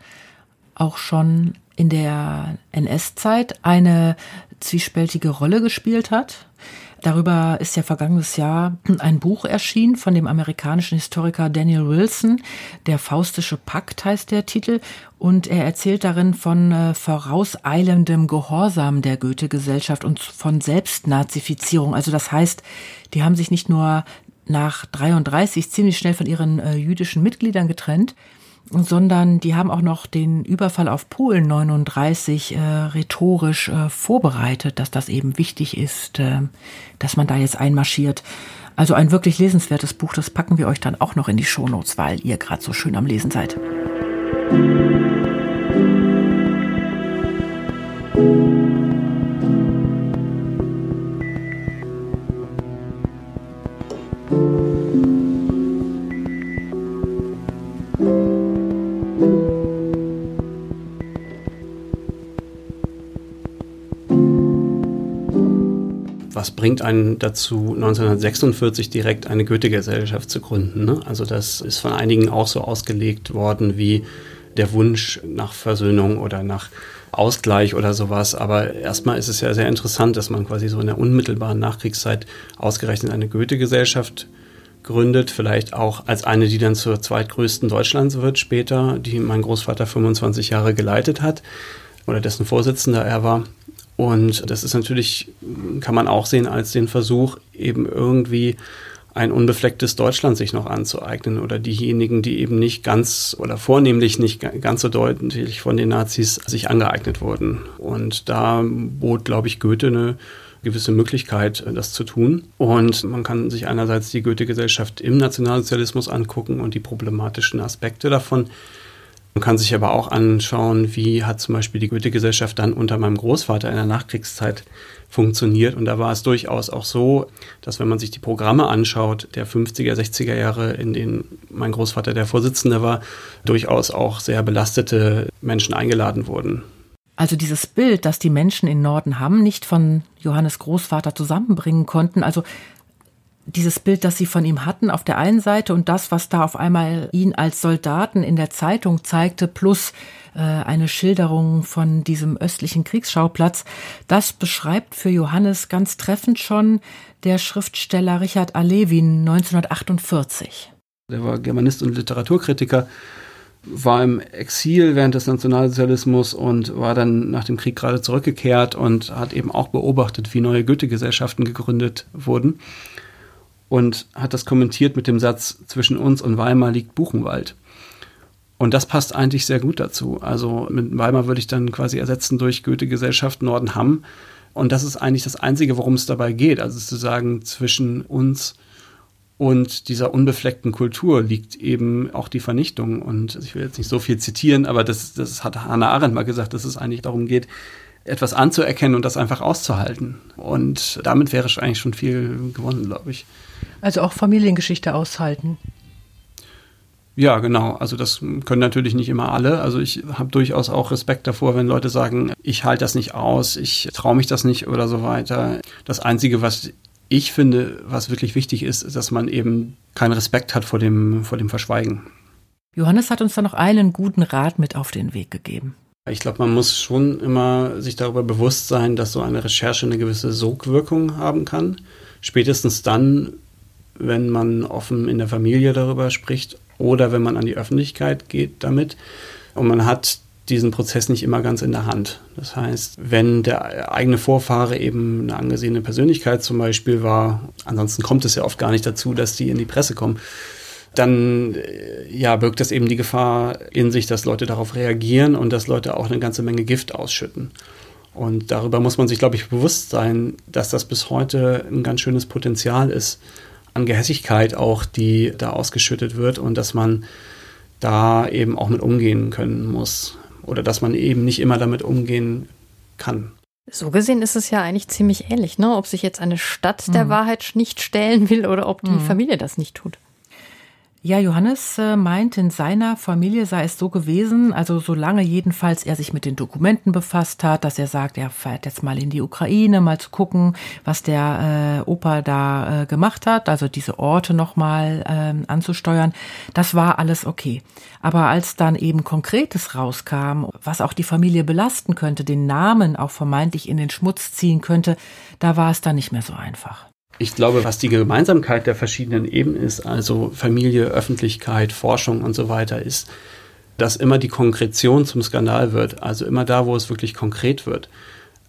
auch schon in der NS-Zeit eine zwiespältige Rolle gespielt hat. Darüber ist ja vergangenes Jahr ein Buch erschienen von dem amerikanischen Historiker Daniel Wilson. Der Faustische Pakt heißt der Titel. Und er erzählt darin von äh, vorauseilendem Gehorsam der Goethe-Gesellschaft und von Selbstnazifizierung. Also das heißt, die haben sich nicht nur nach 33 ziemlich schnell von ihren äh, jüdischen Mitgliedern getrennt, sondern die haben auch noch den Überfall auf Polen 39 äh, rhetorisch äh, vorbereitet, dass das eben wichtig ist, äh, dass man da jetzt einmarschiert. Also ein wirklich lesenswertes Buch, das packen wir euch dann auch noch in die Shownotes, weil ihr gerade so schön am Lesen seid. Was bringt einen dazu, 1946 direkt eine Goethe-Gesellschaft zu gründen? Ne? Also das ist von einigen auch so ausgelegt worden wie der Wunsch nach Versöhnung oder nach Ausgleich oder sowas. Aber erstmal ist es ja sehr interessant, dass man quasi so in der unmittelbaren Nachkriegszeit ausgerechnet eine Goethe-Gesellschaft gründet, vielleicht auch als eine, die dann zur zweitgrößten Deutschlands wird später, die mein Großvater 25 Jahre geleitet hat oder dessen Vorsitzender er war. Und das ist natürlich, kann man auch sehen als den Versuch, eben irgendwie ein unbeflecktes Deutschland sich noch anzueignen oder diejenigen, die eben nicht ganz oder vornehmlich nicht ganz so deutlich von den Nazis sich angeeignet wurden. Und da bot, glaube ich, Goethe eine gewisse Möglichkeit, das zu tun. Und man kann sich einerseits die Goethe-Gesellschaft im Nationalsozialismus angucken und die problematischen Aspekte davon. Man kann sich aber auch anschauen, wie hat zum Beispiel die Goethe-Gesellschaft dann unter meinem Großvater in der Nachkriegszeit funktioniert. Und da war es durchaus auch so, dass wenn man sich die Programme anschaut, der 50er, 60er Jahre, in denen mein Großvater der Vorsitzende war, durchaus auch sehr belastete Menschen eingeladen wurden. Also dieses Bild, das die Menschen in Norden haben, nicht von Johannes Großvater zusammenbringen konnten, also dieses Bild, das sie von ihm hatten auf der einen Seite und das, was da auf einmal ihn als Soldaten in der Zeitung zeigte, plus äh, eine Schilderung von diesem östlichen Kriegsschauplatz, das beschreibt für Johannes ganz treffend schon der Schriftsteller Richard Alevin 1948. Der war Germanist und Literaturkritiker, war im Exil während des Nationalsozialismus und war dann nach dem Krieg gerade zurückgekehrt und hat eben auch beobachtet, wie neue Goethe-Gesellschaften gegründet wurden und hat das kommentiert mit dem Satz, zwischen uns und Weimar liegt Buchenwald. Und das passt eigentlich sehr gut dazu. Also mit Weimar würde ich dann quasi ersetzen durch Goethe-Gesellschaft Nordenham. Und das ist eigentlich das Einzige, worum es dabei geht. Also zu sagen, zwischen uns und dieser unbefleckten Kultur liegt eben auch die Vernichtung. Und ich will jetzt nicht so viel zitieren, aber das, das hat Hannah Arendt mal gesagt, dass es eigentlich darum geht, etwas anzuerkennen und das einfach auszuhalten. Und damit wäre eigentlich schon viel gewonnen, glaube ich. Also auch Familiengeschichte aushalten. Ja, genau. Also das können natürlich nicht immer alle. Also ich habe durchaus auch Respekt davor, wenn Leute sagen, ich halte das nicht aus, ich traue mich das nicht oder so weiter. Das Einzige, was ich finde, was wirklich wichtig ist, ist, dass man eben keinen Respekt hat vor dem, vor dem Verschweigen. Johannes hat uns da noch einen guten Rat mit auf den Weg gegeben. Ich glaube, man muss schon immer sich darüber bewusst sein, dass so eine Recherche eine gewisse Sogwirkung haben kann. Spätestens dann, wenn man offen in der Familie darüber spricht oder wenn man an die Öffentlichkeit geht damit. Und man hat diesen Prozess nicht immer ganz in der Hand. Das heißt, wenn der eigene Vorfahre eben eine angesehene Persönlichkeit zum Beispiel war, ansonsten kommt es ja oft gar nicht dazu, dass die in die Presse kommen, dann äh, ja, birgt das eben die Gefahr in sich, dass Leute darauf reagieren und dass Leute auch eine ganze Menge Gift ausschütten. Und darüber muss man sich, glaube ich, bewusst sein, dass das bis heute ein ganz schönes Potenzial ist an Gehässigkeit auch, die da ausgeschüttet wird und dass man da eben auch mit umgehen können muss oder dass man eben nicht immer damit umgehen kann. So gesehen ist es ja eigentlich ziemlich ähnlich, ne? ob sich jetzt eine Stadt der mhm. Wahrheit nicht stellen will oder ob die mhm. Familie das nicht tut. Ja, Johannes äh, meint, in seiner Familie sei es so gewesen, also solange jedenfalls er sich mit den Dokumenten befasst hat, dass er sagt, er fährt jetzt mal in die Ukraine, mal zu gucken, was der äh, Opa da äh, gemacht hat, also diese Orte nochmal äh, anzusteuern, das war alles okay. Aber als dann eben Konkretes rauskam, was auch die Familie belasten könnte, den Namen auch vermeintlich in den Schmutz ziehen könnte, da war es dann nicht mehr so einfach. Ich glaube, was die Gemeinsamkeit der verschiedenen Ebenen ist, also Familie, Öffentlichkeit, Forschung und so weiter, ist, dass immer die Konkretion zum Skandal wird. Also immer da, wo es wirklich konkret wird,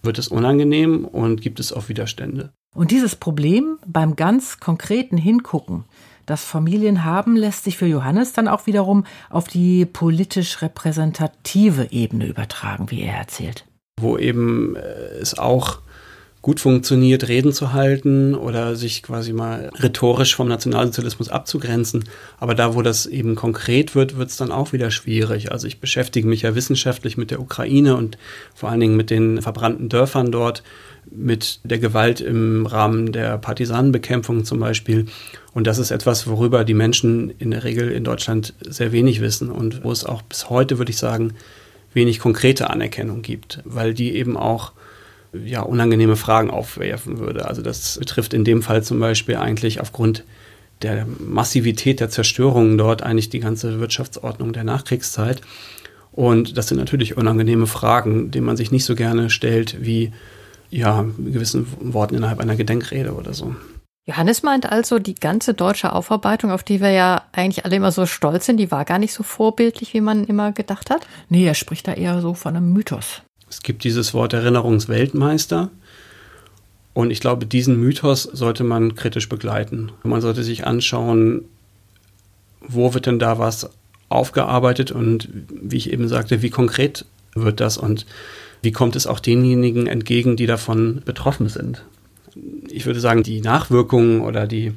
wird es unangenehm und gibt es auch Widerstände. Und dieses Problem beim ganz konkreten Hingucken, das Familien haben, lässt sich für Johannes dann auch wiederum auf die politisch repräsentative Ebene übertragen, wie er erzählt. Wo eben äh, es auch gut funktioniert, Reden zu halten oder sich quasi mal rhetorisch vom Nationalsozialismus abzugrenzen. Aber da, wo das eben konkret wird, wird es dann auch wieder schwierig. Also ich beschäftige mich ja wissenschaftlich mit der Ukraine und vor allen Dingen mit den verbrannten Dörfern dort, mit der Gewalt im Rahmen der Partisanenbekämpfung zum Beispiel. Und das ist etwas, worüber die Menschen in der Regel in Deutschland sehr wenig wissen und wo es auch bis heute, würde ich sagen, wenig konkrete Anerkennung gibt, weil die eben auch ja, unangenehme Fragen aufwerfen würde. Also das betrifft in dem Fall zum Beispiel eigentlich aufgrund der Massivität der Zerstörungen dort eigentlich die ganze Wirtschaftsordnung der Nachkriegszeit. Und das sind natürlich unangenehme Fragen, denen man sich nicht so gerne stellt wie ja, gewissen Worten innerhalb einer Gedenkrede oder so. Johannes meint also, die ganze deutsche Aufarbeitung, auf die wir ja eigentlich alle immer so stolz sind, die war gar nicht so vorbildlich, wie man immer gedacht hat? Nee, er spricht da eher so von einem Mythos. Es gibt dieses Wort Erinnerungsweltmeister. Und ich glaube, diesen Mythos sollte man kritisch begleiten. Man sollte sich anschauen, wo wird denn da was aufgearbeitet und wie ich eben sagte, wie konkret wird das und wie kommt es auch denjenigen entgegen, die davon betroffen sind ich würde sagen, die Nachwirkungen oder die,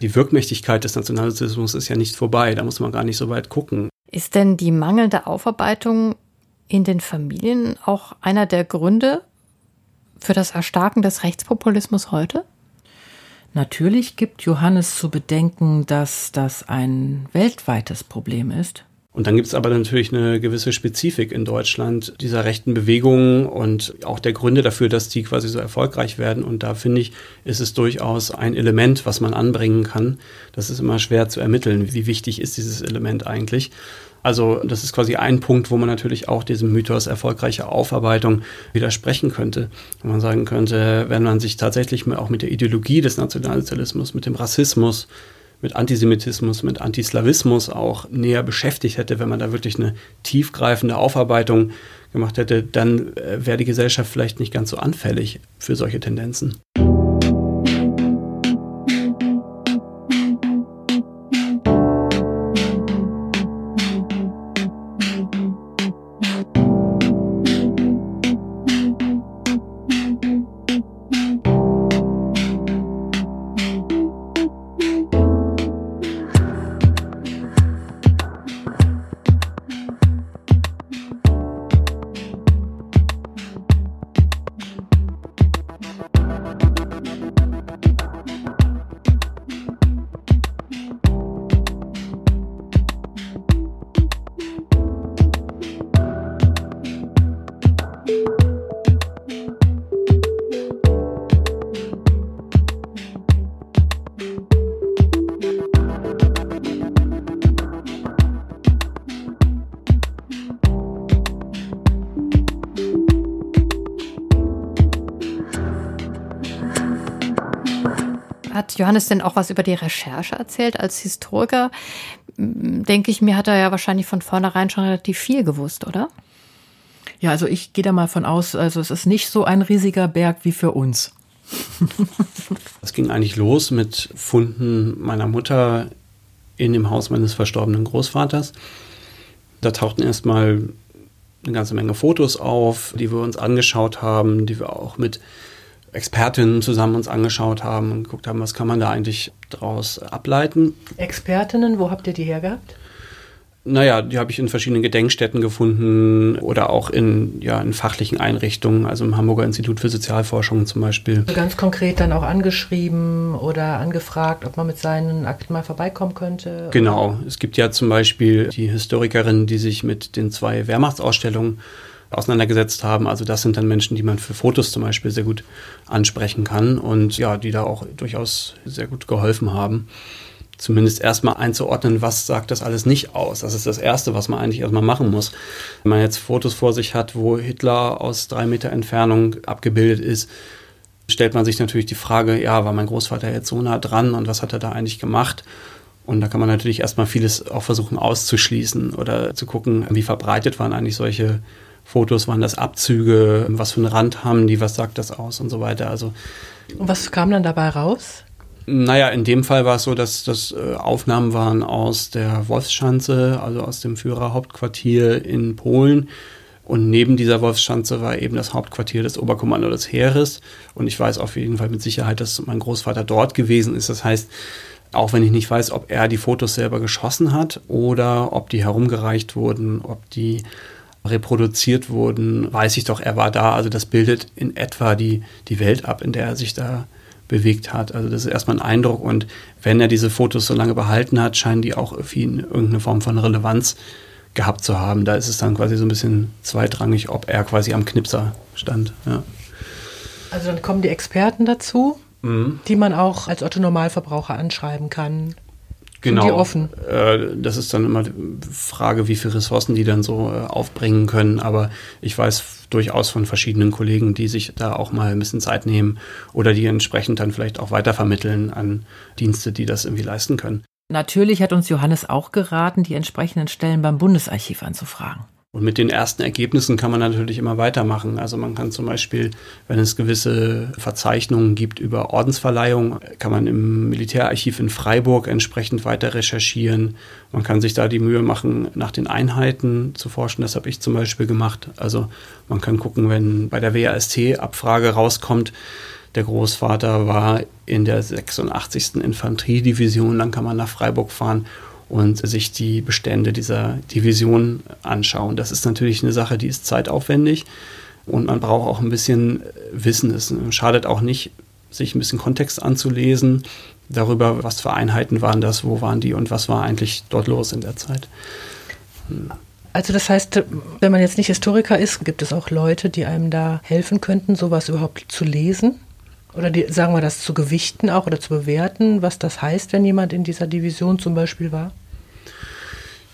die Wirkmächtigkeit des Nationalsozialismus ist ja nicht vorbei. Da muss man gar nicht so weit gucken. Ist denn die mangelnde Aufarbeitung in den Familien auch einer der Gründe für das Erstarken des Rechtspopulismus heute? Natürlich gibt Johannes zu bedenken, dass das ein weltweites Problem ist. Und dann gibt es aber natürlich eine gewisse Spezifik in Deutschland dieser rechten Bewegungen und auch der Gründe dafür, dass die quasi so erfolgreich werden. Und da finde ich, ist es durchaus ein Element, was man anbringen kann. Das ist immer schwer zu ermitteln. Wie wichtig ist dieses Element eigentlich? Also das ist quasi ein Punkt, wo man natürlich auch diesem Mythos erfolgreiche Aufarbeitung widersprechen könnte. Wenn man sagen könnte, wenn man sich tatsächlich auch mit der Ideologie des Nationalsozialismus, mit dem Rassismus, mit Antisemitismus, mit Antislawismus auch näher beschäftigt hätte, wenn man da wirklich eine tiefgreifende Aufarbeitung gemacht hätte, dann äh, wäre die Gesellschaft vielleicht nicht ganz so anfällig für solche Tendenzen. Denn auch was über die Recherche erzählt? Als Historiker, denke ich mir, hat er ja wahrscheinlich von vornherein schon relativ viel gewusst, oder? Ja, also ich gehe da mal von aus, also es ist nicht so ein riesiger Berg wie für uns. <laughs> Es ging eigentlich los mit Funden meiner Mutter in dem Haus meines verstorbenen Großvaters. Da tauchten erstmal eine ganze Menge Fotos auf, die wir uns angeschaut haben, die wir auch mit Expertinnen zusammen uns angeschaut haben und geguckt haben, was kann man da eigentlich daraus ableiten. Expertinnen, wo habt ihr die hergehabt? Naja, die habe ich in verschiedenen Gedenkstätten gefunden oder auch in, ja, in fachlichen Einrichtungen, also im Hamburger Institut für Sozialforschung zum Beispiel. Ganz konkret dann auch angeschrieben oder angefragt, ob man mit seinen Akten mal vorbeikommen könnte? Genau. Es gibt ja zum Beispiel die Historikerin, die sich mit den zwei Wehrmachtsausstellungen auseinandergesetzt haben. Also das sind dann Menschen, die man für Fotos zum Beispiel sehr gut ansprechen kann und ja, die da auch durchaus sehr gut geholfen haben. Zumindest erstmal einzuordnen, was sagt das alles nicht aus. Das ist das Erste, was man eigentlich erstmal machen muss. Wenn man jetzt Fotos vor sich hat, wo Hitler aus drei Meter Entfernung abgebildet ist, stellt man sich natürlich die Frage, ja, war mein Großvater jetzt so nah dran und was hat er da eigentlich gemacht? Und da kann man natürlich erstmal vieles auch versuchen auszuschließen oder zu gucken, wie verbreitet waren eigentlich solche Fotos, waren das Abzüge, was für einen Rand haben die, was sagt das aus und so weiter. Also, und was kam dann dabei raus? Naja, in dem Fall war es so, dass das äh, Aufnahmen waren aus der Wolfschanze, also aus dem Führerhauptquartier in Polen. Und neben dieser Wolfschanze war eben das Hauptquartier des Oberkommando des Heeres. Und ich weiß auf jeden Fall mit Sicherheit, dass mein Großvater dort gewesen ist. Das heißt, auch wenn ich nicht weiß, ob er die Fotos selber geschossen hat oder ob die herumgereicht wurden, ob die reproduziert wurden, weiß ich doch, er war da. Also das bildet in etwa die, die Welt ab, in der er sich da bewegt hat. Also das ist erstmal ein Eindruck. Und wenn er diese Fotos so lange behalten hat, scheinen die auch ihn irgendeine Form von Relevanz gehabt zu haben. Da ist es dann quasi so ein bisschen zweitrangig, ob er quasi am Knipser stand. Ja. Also dann kommen die Experten dazu, mhm. die man auch als Otto Normalverbraucher anschreiben kann. Genau. Sind die offen? Äh, das ist dann immer die Frage, wie viele Ressourcen die dann so äh, aufbringen können. Aber ich weiß durchaus von verschiedenen Kollegen, die sich da auch mal ein bisschen Zeit nehmen oder die entsprechend dann vielleicht auch weitervermitteln an Dienste, die das irgendwie leisten können. Natürlich hat uns Johannes auch geraten, die entsprechenden Stellen beim Bundesarchiv anzufragen. Und mit den ersten Ergebnissen kann man natürlich immer weitermachen. Also man kann zum Beispiel, wenn es gewisse Verzeichnungen gibt über Ordensverleihung, kann man im Militärarchiv in Freiburg entsprechend weiter recherchieren. Man kann sich da die Mühe machen, nach den Einheiten zu forschen. Das habe ich zum Beispiel gemacht. Also man kann gucken, wenn bei der WAST-Abfrage rauskommt, der Großvater war in der 86. Infanteriedivision, dann kann man nach Freiburg fahren und sich die Bestände dieser Division anschauen. Das ist natürlich eine Sache, die ist zeitaufwendig und man braucht auch ein bisschen Wissen. Es schadet auch nicht, sich ein bisschen Kontext anzulesen darüber, was für Einheiten waren das, wo waren die und was war eigentlich dort los in der Zeit. Also das heißt, wenn man jetzt nicht Historiker ist, gibt es auch Leute, die einem da helfen könnten, sowas überhaupt zu lesen? Oder die, sagen wir das zu gewichten auch oder zu bewerten, was das heißt, wenn jemand in dieser Division zum Beispiel war?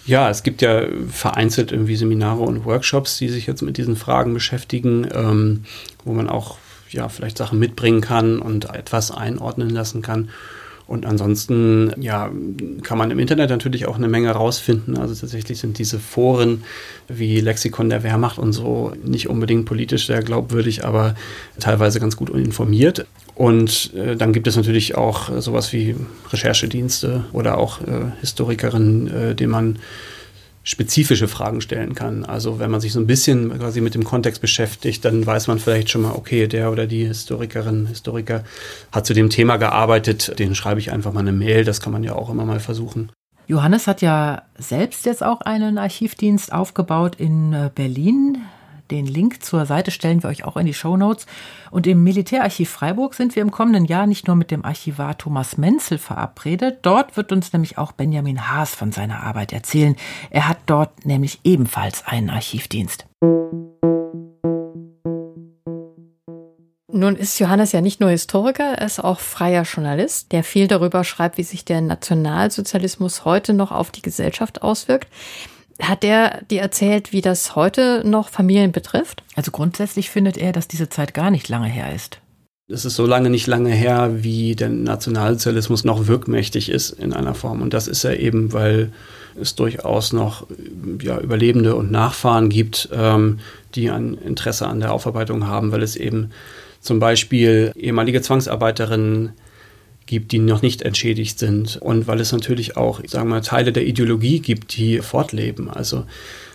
Ja, es gibt ja vereinzelt irgendwie Seminare und Workshops, die sich jetzt mit diesen Fragen beschäftigen, ähm, wo man auch ja vielleicht Sachen mitbringen kann und etwas einordnen lassen kann. Und ansonsten, ja, kann man im Internet natürlich auch eine Menge rausfinden. Also tatsächlich sind diese Foren wie Lexikon der Wehrmacht und so nicht unbedingt politisch sehr glaubwürdig, aber teilweise ganz gut informiert. Und äh, dann gibt es natürlich auch sowas wie Recherchedienste oder auch äh, Historikerinnen, äh, denen man spezifische Fragen stellen kann. Also wenn man sich so ein bisschen quasi mit dem Kontext beschäftigt, dann weiß man vielleicht schon mal, okay, der oder die Historikerin, Historiker hat zu dem Thema gearbeitet, den schreibe ich einfach mal eine Mail, das kann man ja auch immer mal versuchen. Johannes hat ja selbst jetzt auch einen Archivdienst aufgebaut in äh, Berlin. Den Link zur Seite stellen wir euch auch in die Show Notes. Und im Militärarchiv Freiburg sind wir im kommenden Jahr nicht nur mit dem Archivar Thomas Menzel verabredet. Dort wird uns nämlich auch Benjamin Haas von seiner Arbeit erzählen. Er hat dort nämlich ebenfalls einen Archivdienst. Nun ist Johannes ja nicht nur Historiker, er ist auch freier Journalist, der viel darüber schreibt, wie sich der Nationalsozialismus heute noch auf die Gesellschaft auswirkt. Hat der dir erzählt, wie das heute noch Familien betrifft? Also grundsätzlich findet er, dass diese Zeit gar nicht lange her ist. Es ist so lange nicht lange her, wie der Nationalsozialismus noch wirkmächtig ist in einer Form. Und das ist er eben, weil es durchaus noch ja, Überlebende und Nachfahren gibt, ähm, die ein Interesse an der Aufarbeitung haben, weil es eben zum Beispiel ehemalige Zwangsarbeiterinnen gibt, die noch nicht entschädigt sind. Und weil es natürlich auch, sagen wir mal, Teile der Ideologie gibt, die fortleben. Also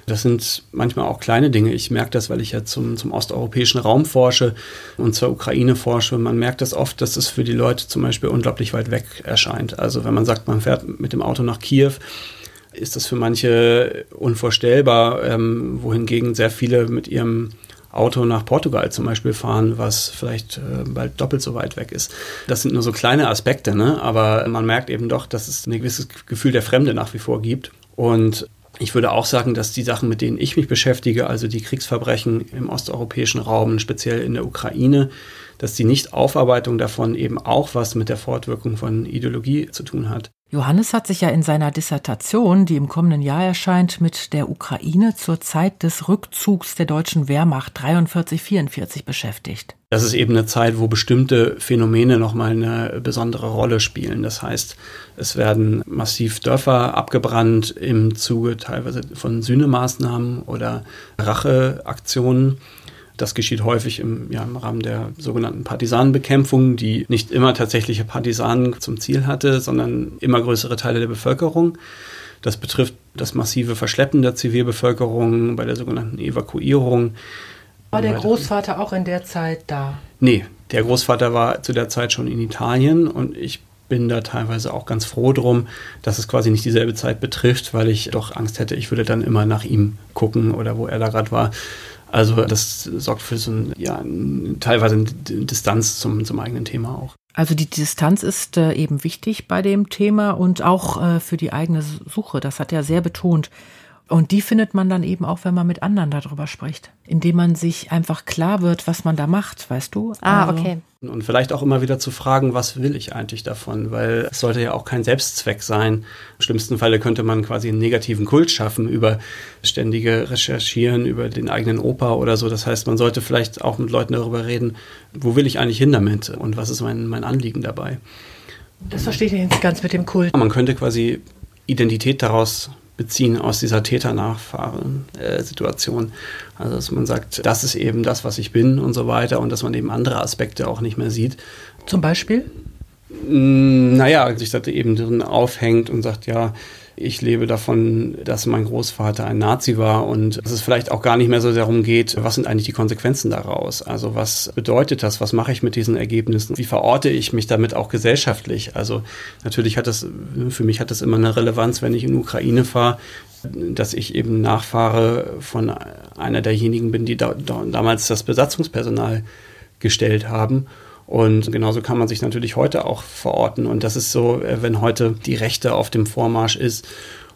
das sind manchmal auch kleine Dinge. Ich merke das, weil ich ja zum, zum osteuropäischen Raum forsche und zur Ukraine forsche. Man merkt das oft, dass es für die Leute zum Beispiel unglaublich weit weg erscheint. Also wenn man sagt, man fährt mit dem Auto nach Kiew, ist das für manche unvorstellbar, ähm, wohingegen sehr viele mit ihrem Auto nach Portugal zum Beispiel fahren, was vielleicht äh, bald doppelt so weit weg ist. Das sind nur so kleine Aspekte, ne? aber man merkt eben doch, dass es ein gewisses Gefühl der Fremde nach wie vor gibt. Und ich würde auch sagen, dass die Sachen, mit denen ich mich beschäftige, also die Kriegsverbrechen im osteuropäischen Raum, speziell in der Ukraine, dass die Nichtaufarbeitung davon eben auch was mit der Fortwirkung von Ideologie zu tun hat. Johannes hat sich ja in seiner Dissertation, die im kommenden Jahr erscheint, mit der Ukraine zur Zeit des Rückzugs der deutschen Wehrmacht 43-44 beschäftigt. Das ist eben eine Zeit, wo bestimmte Phänomene nochmal eine besondere Rolle spielen. Das heißt, es werden massiv Dörfer abgebrannt im Zuge teilweise von Sühnemaßnahmen oder Racheaktionen. Das geschieht häufig im, ja, im Rahmen der sogenannten Partisanenbekämpfung, die nicht immer tatsächliche Partisanen zum Ziel hatte, sondern immer größere Teile der Bevölkerung. Das betrifft das massive Verschleppen der Zivilbevölkerung bei der sogenannten Evakuierung. War der Großvater auch in der Zeit da? Nee, der Großvater war zu der Zeit schon in Italien und ich bin da teilweise auch ganz froh drum, dass es quasi nicht dieselbe Zeit betrifft, weil ich doch Angst hätte, ich würde dann immer nach ihm gucken oder wo er da gerade war. Also das sorgt für so ein, ja, teilweise eine Distanz zum, zum eigenen Thema auch. Also die Distanz ist äh, eben wichtig bei dem Thema und auch äh, für die eigene Suche. Das hat er sehr betont. Und die findet man dann eben auch, wenn man mit anderen darüber spricht. Indem man sich einfach klar wird, was man da macht, weißt du? Ah, also okay. Und vielleicht auch immer wieder zu fragen, was will ich eigentlich davon? Weil es sollte ja auch kein Selbstzweck sein. Im schlimmsten Falle könnte man quasi einen negativen Kult schaffen über ständige Recherchieren, über den eigenen Opa oder so. Das heißt, man sollte vielleicht auch mit Leuten darüber reden, wo will ich eigentlich hin damit und was ist mein, mein Anliegen dabei? Das verstehe ich jetzt ganz mit dem Kult. Man könnte quasi Identität daraus beziehen aus dieser Täter-Nachfahren-Situation. Also dass man sagt, das ist eben das, was ich bin und so weiter und dass man eben andere Aspekte auch nicht mehr sieht. Zum Beispiel? Hm, naja, sich da eben drin aufhängt und sagt, ja, ich lebe davon, dass mein Großvater ein Nazi war und dass es vielleicht auch gar nicht mehr so darum geht, was sind eigentlich die Konsequenzen daraus? Also was bedeutet das? Was mache ich mit diesen Ergebnissen? Wie verorte ich mich damit auch gesellschaftlich? Also natürlich hat das, für mich hat das immer eine Relevanz, wenn ich in die Ukraine fahre, dass ich eben Nachfahre von einer derjenigen bin, die da, da, damals das Besatzungspersonal gestellt haben. Und genauso kann man sich natürlich heute auch verorten. Und das ist so, äh, wenn heute die Rechte auf dem Vormarsch ist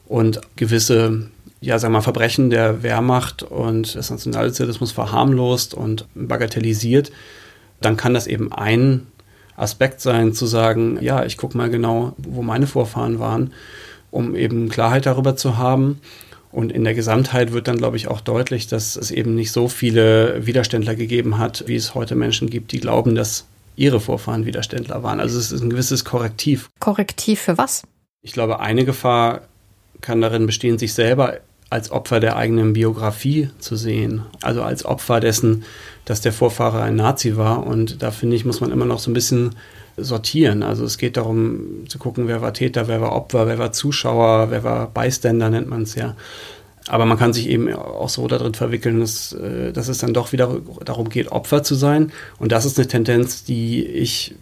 und gewisse, ja, sagen wir Verbrechen der Wehrmacht und des Nationalsozialismus verharmlost und bagatellisiert, dann kann das eben ein Aspekt sein, zu sagen, ja, ich gucke mal genau, wo meine Vorfahren waren, um eben Klarheit darüber zu haben. Und in der Gesamtheit wird dann, glaube ich, auch deutlich, dass es eben nicht so viele Widerständler gegeben hat, wie es heute Menschen gibt, die glauben, dass ihre Vorfahren Widerständler waren. Also es ist ein gewisses Korrektiv. Korrektiv für was? Ich glaube, eine Gefahr kann darin bestehen, sich selber als Opfer der eigenen Biografie zu sehen. Also als Opfer dessen, dass der Vorfahre ein Nazi war. Und da finde ich, muss man immer noch so ein bisschen sortieren. Also es geht darum zu gucken, wer war Täter, wer war Opfer, wer war Zuschauer, wer war Bystander, nennt man es ja. Aber man kann sich eben auch so darin verwickeln, dass, äh, dass es dann doch wieder darum geht, Opfer zu sein. Und das ist eine Tendenz, die ich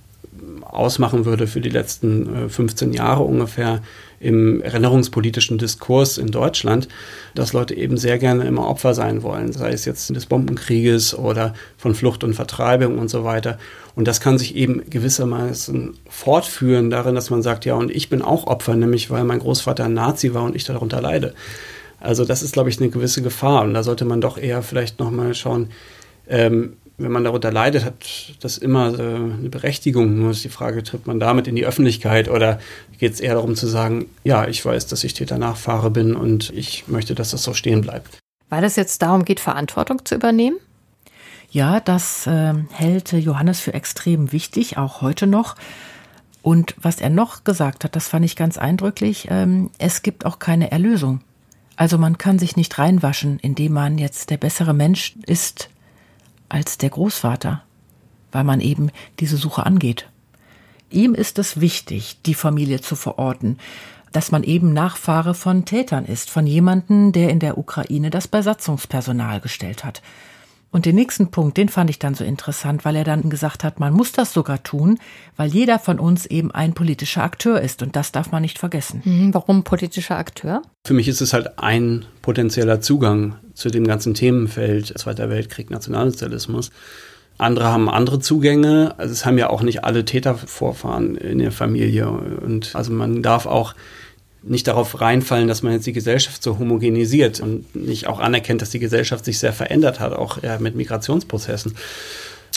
ausmachen würde für die letzten 15 äh, Jahre ungefähr im erinnerungspolitischen Diskurs in Deutschland, dass Leute eben sehr gerne immer Opfer sein wollen, sei es jetzt des Bombenkrieges oder von Flucht und Vertreibung und so weiter. Und das kann sich eben gewissermaßen fortführen darin, dass man sagt, ja, und ich bin auch Opfer, nämlich weil mein Großvater ein Nazi war und ich darunter leide. Also das ist, glaube ich, eine gewisse Gefahr. Und da sollte man doch eher vielleicht nochmal schauen, ähm, wenn man darunter leidet, hat das immer äh, eine Berechtigung. Nur ist die Frage, tritt man damit in die Öffentlichkeit oder geht es eher darum zu sagen, ja, ich weiß, dass ich Täter-Nachfahre bin und ich möchte, dass das so stehen bleibt. Weil es jetzt darum geht, Verantwortung zu übernehmen? Ja, das äh, hält Johannes für extrem wichtig, auch heute noch. Und was er noch gesagt hat, das fand ich ganz eindrücklich, ähm, es gibt auch keine Erlösung. Also man kann sich nicht reinwaschen, indem man jetzt der bessere Mensch ist als der Großvater, weil man eben diese Suche angeht. Ihm ist es wichtig, die Familie zu verorten, dass man eben Nachfahre von Tätern ist, von jemanden, der in der Ukraine das Besatzungspersonal gestellt hat. Und den nächsten Punkt, den fand ich dann so interessant, weil er dann gesagt hat, man muss das sogar tun, weil jeder von uns eben ein politischer Akteur ist und das darf man nicht vergessen. Mhm, warum politischer Akteur? Für mich ist es halt ein potenzieller Zugang zu dem ganzen Themenfeld Zweiter Weltkrieg, Nationalsozialismus. Andere haben andere Zugänge. Also es haben ja auch nicht alle Tätervorfahren in der Familie. Und also man darf auch nicht darauf reinfallen, dass man jetzt die Gesellschaft so homogenisiert und nicht auch anerkennt, dass die Gesellschaft sich sehr verändert hat, auch ja, mit Migrationsprozessen.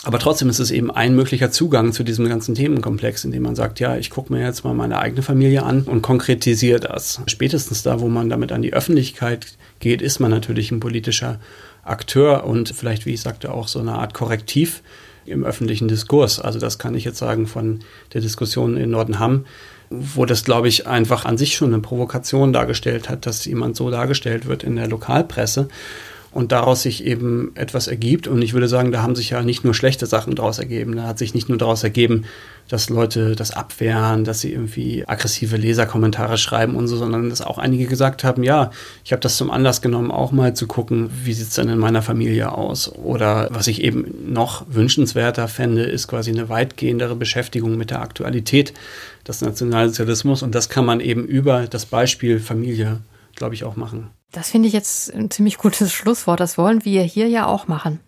Aber trotzdem ist es eben ein möglicher Zugang zu diesem ganzen Themenkomplex, indem man sagt, ja, ich gucke mir jetzt mal meine eigene Familie an und konkretisiere das. Spätestens da, wo man damit an die Öffentlichkeit geht, ist man natürlich ein politischer Akteur und vielleicht, wie ich sagte, auch so eine Art Korrektiv im öffentlichen Diskurs. Also das kann ich jetzt sagen von der Diskussion in Nordenham wo das, glaube ich, einfach an sich schon eine Provokation dargestellt hat, dass jemand so dargestellt wird in der Lokalpresse und daraus sich eben etwas ergibt. Und ich würde sagen, da haben sich ja nicht nur schlechte Sachen daraus ergeben. Da hat sich nicht nur daraus ergeben, dass Leute das abwehren, dass sie irgendwie aggressive Leserkommentare schreiben und so, sondern dass auch einige gesagt haben, ja, ich habe das zum Anlass genommen, auch mal zu gucken, wie sieht es denn in meiner Familie aus. Oder was ich eben noch wünschenswerter fände, ist quasi eine weitgehendere Beschäftigung mit der Aktualität des Nationalsozialismus. Und das kann man eben über das Beispiel Familie, glaube ich, auch machen. Das finde ich jetzt ein ziemlich gutes Schlusswort. Das wollen wir hier ja auch machen.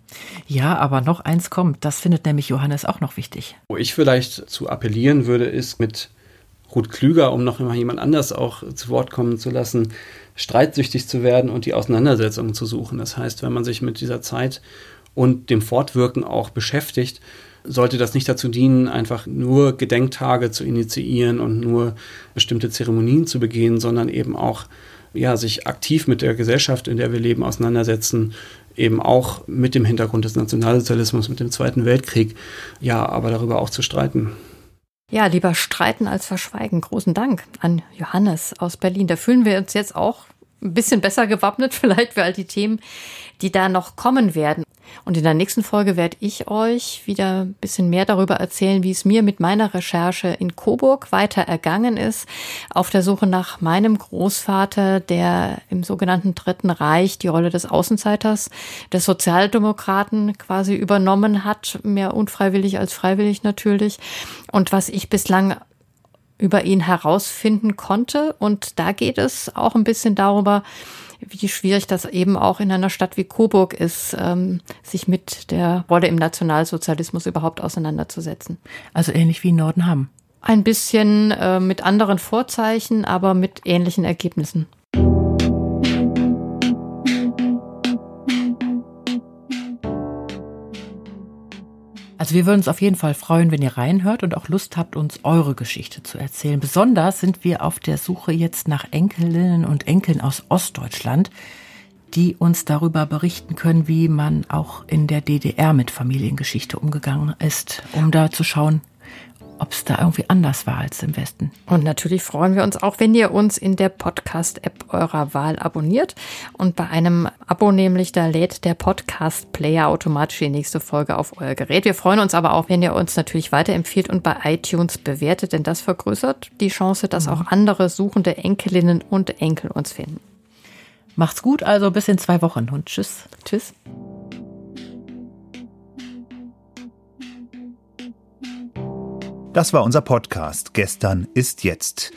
Ja, aber noch eins kommt. Das findet nämlich Johannes auch noch wichtig. Wo ich vielleicht zu appellieren würde, ist mit Ruth Klüger, um noch mal jemand anders auch zu Wort kommen zu lassen, streitsüchtig zu werden und die Auseinandersetzungen zu suchen. Das heißt, wenn man sich mit dieser Zeit und dem Fortwirken auch beschäftigt, sollte das nicht dazu dienen, einfach nur Gedenktage zu initiieren und nur bestimmte Zeremonien zu begehen, sondern eben auch ja, sich aktiv mit der Gesellschaft, in der wir leben, auseinandersetzen, eben auch mit dem Hintergrund des Nationalsozialismus, mit dem Zweiten Weltkrieg, ja, aber darüber auch zu streiten. Ja, lieber streiten als verschweigen. Großen Dank an Johannes aus Berlin. Da fühlen wir uns jetzt auch ein bisschen besser gewappnet <laughs> vielleicht für all die Themen, die da noch kommen werden. Und in der nächsten Folge werde ich euch wieder ein bisschen mehr darüber erzählen, wie es mir mit meiner Recherche in Coburg weiter ergangen ist, auf der Suche nach meinem Großvater, der im sogenannten Dritten Reich die Rolle des Außenseiters des Sozialdemokraten quasi übernommen hat, mehr unfreiwillig als freiwillig natürlich. Und was ich bislang über ihn herausfinden konnte. Und da geht es auch ein bisschen darüber, wie schwierig das eben auch in einer Stadt wie Coburg ist, ähm, sich mit der Rolle im Nationalsozialismus überhaupt auseinanderzusetzen. Also ähnlich wie in Nordenham. Ein bisschen äh, mit anderen Vorzeichen, aber mit ähnlichen Ergebnissen. Also wir würden uns auf jeden Fall freuen, wenn ihr reinhört und auch Lust habt, uns eure Geschichte zu erzählen. Besonders sind wir auf der Suche jetzt nach Enkelinnen und Enkeln aus Ostdeutschland, die uns darüber berichten können, wie man auch in der DDR mit Familiengeschichte umgegangen ist, um da zu schauen, ob es da irgendwie anders war als im Westen. Und natürlich freuen wir uns auch, wenn ihr uns in der Podcast-App eurer Wahl abonniert. Und bei einem Abo nämlich, da lädt der Podcast-Player automatisch die nächste Folge auf euer Gerät. Wir freuen uns aber auch, wenn ihr uns natürlich weiterempfiehlt und bei iTunes bewertet, denn das vergrößert die Chance, dass auch andere suchende Enkelinnen und Enkel uns finden. Macht's gut, also bis in zwei Wochen und tschüss. Tschüss. Das war unser Podcast Gestern ist jetzt.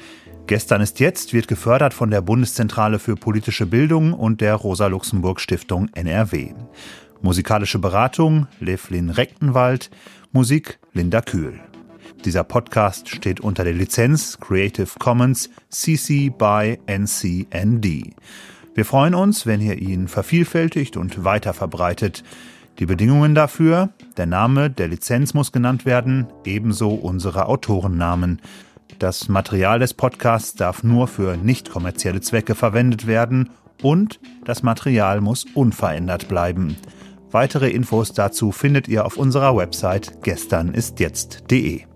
Gestern ist jetzt wird gefördert von der Bundeszentrale für politische Bildung und der Rosa-Luxemburg-Stiftung NRW. Musikalische Beratung Levlin Rechtenwald, Musik Linda Kühl. Dieser Podcast steht unter der Lizenz Creative Commons CC by NCND. Wir freuen uns, wenn ihr ihn vervielfältigt und weiter verbreitet. Die Bedingungen dafür, der Name der Lizenz muss genannt werden, ebenso unsere Autorennamen. Das Material des Podcasts darf nur für nicht kommerzielle Zwecke verwendet werden und das Material muss unverändert bleiben. Weitere Infos dazu findet ihr auf unserer Website gesternistjetzt.de.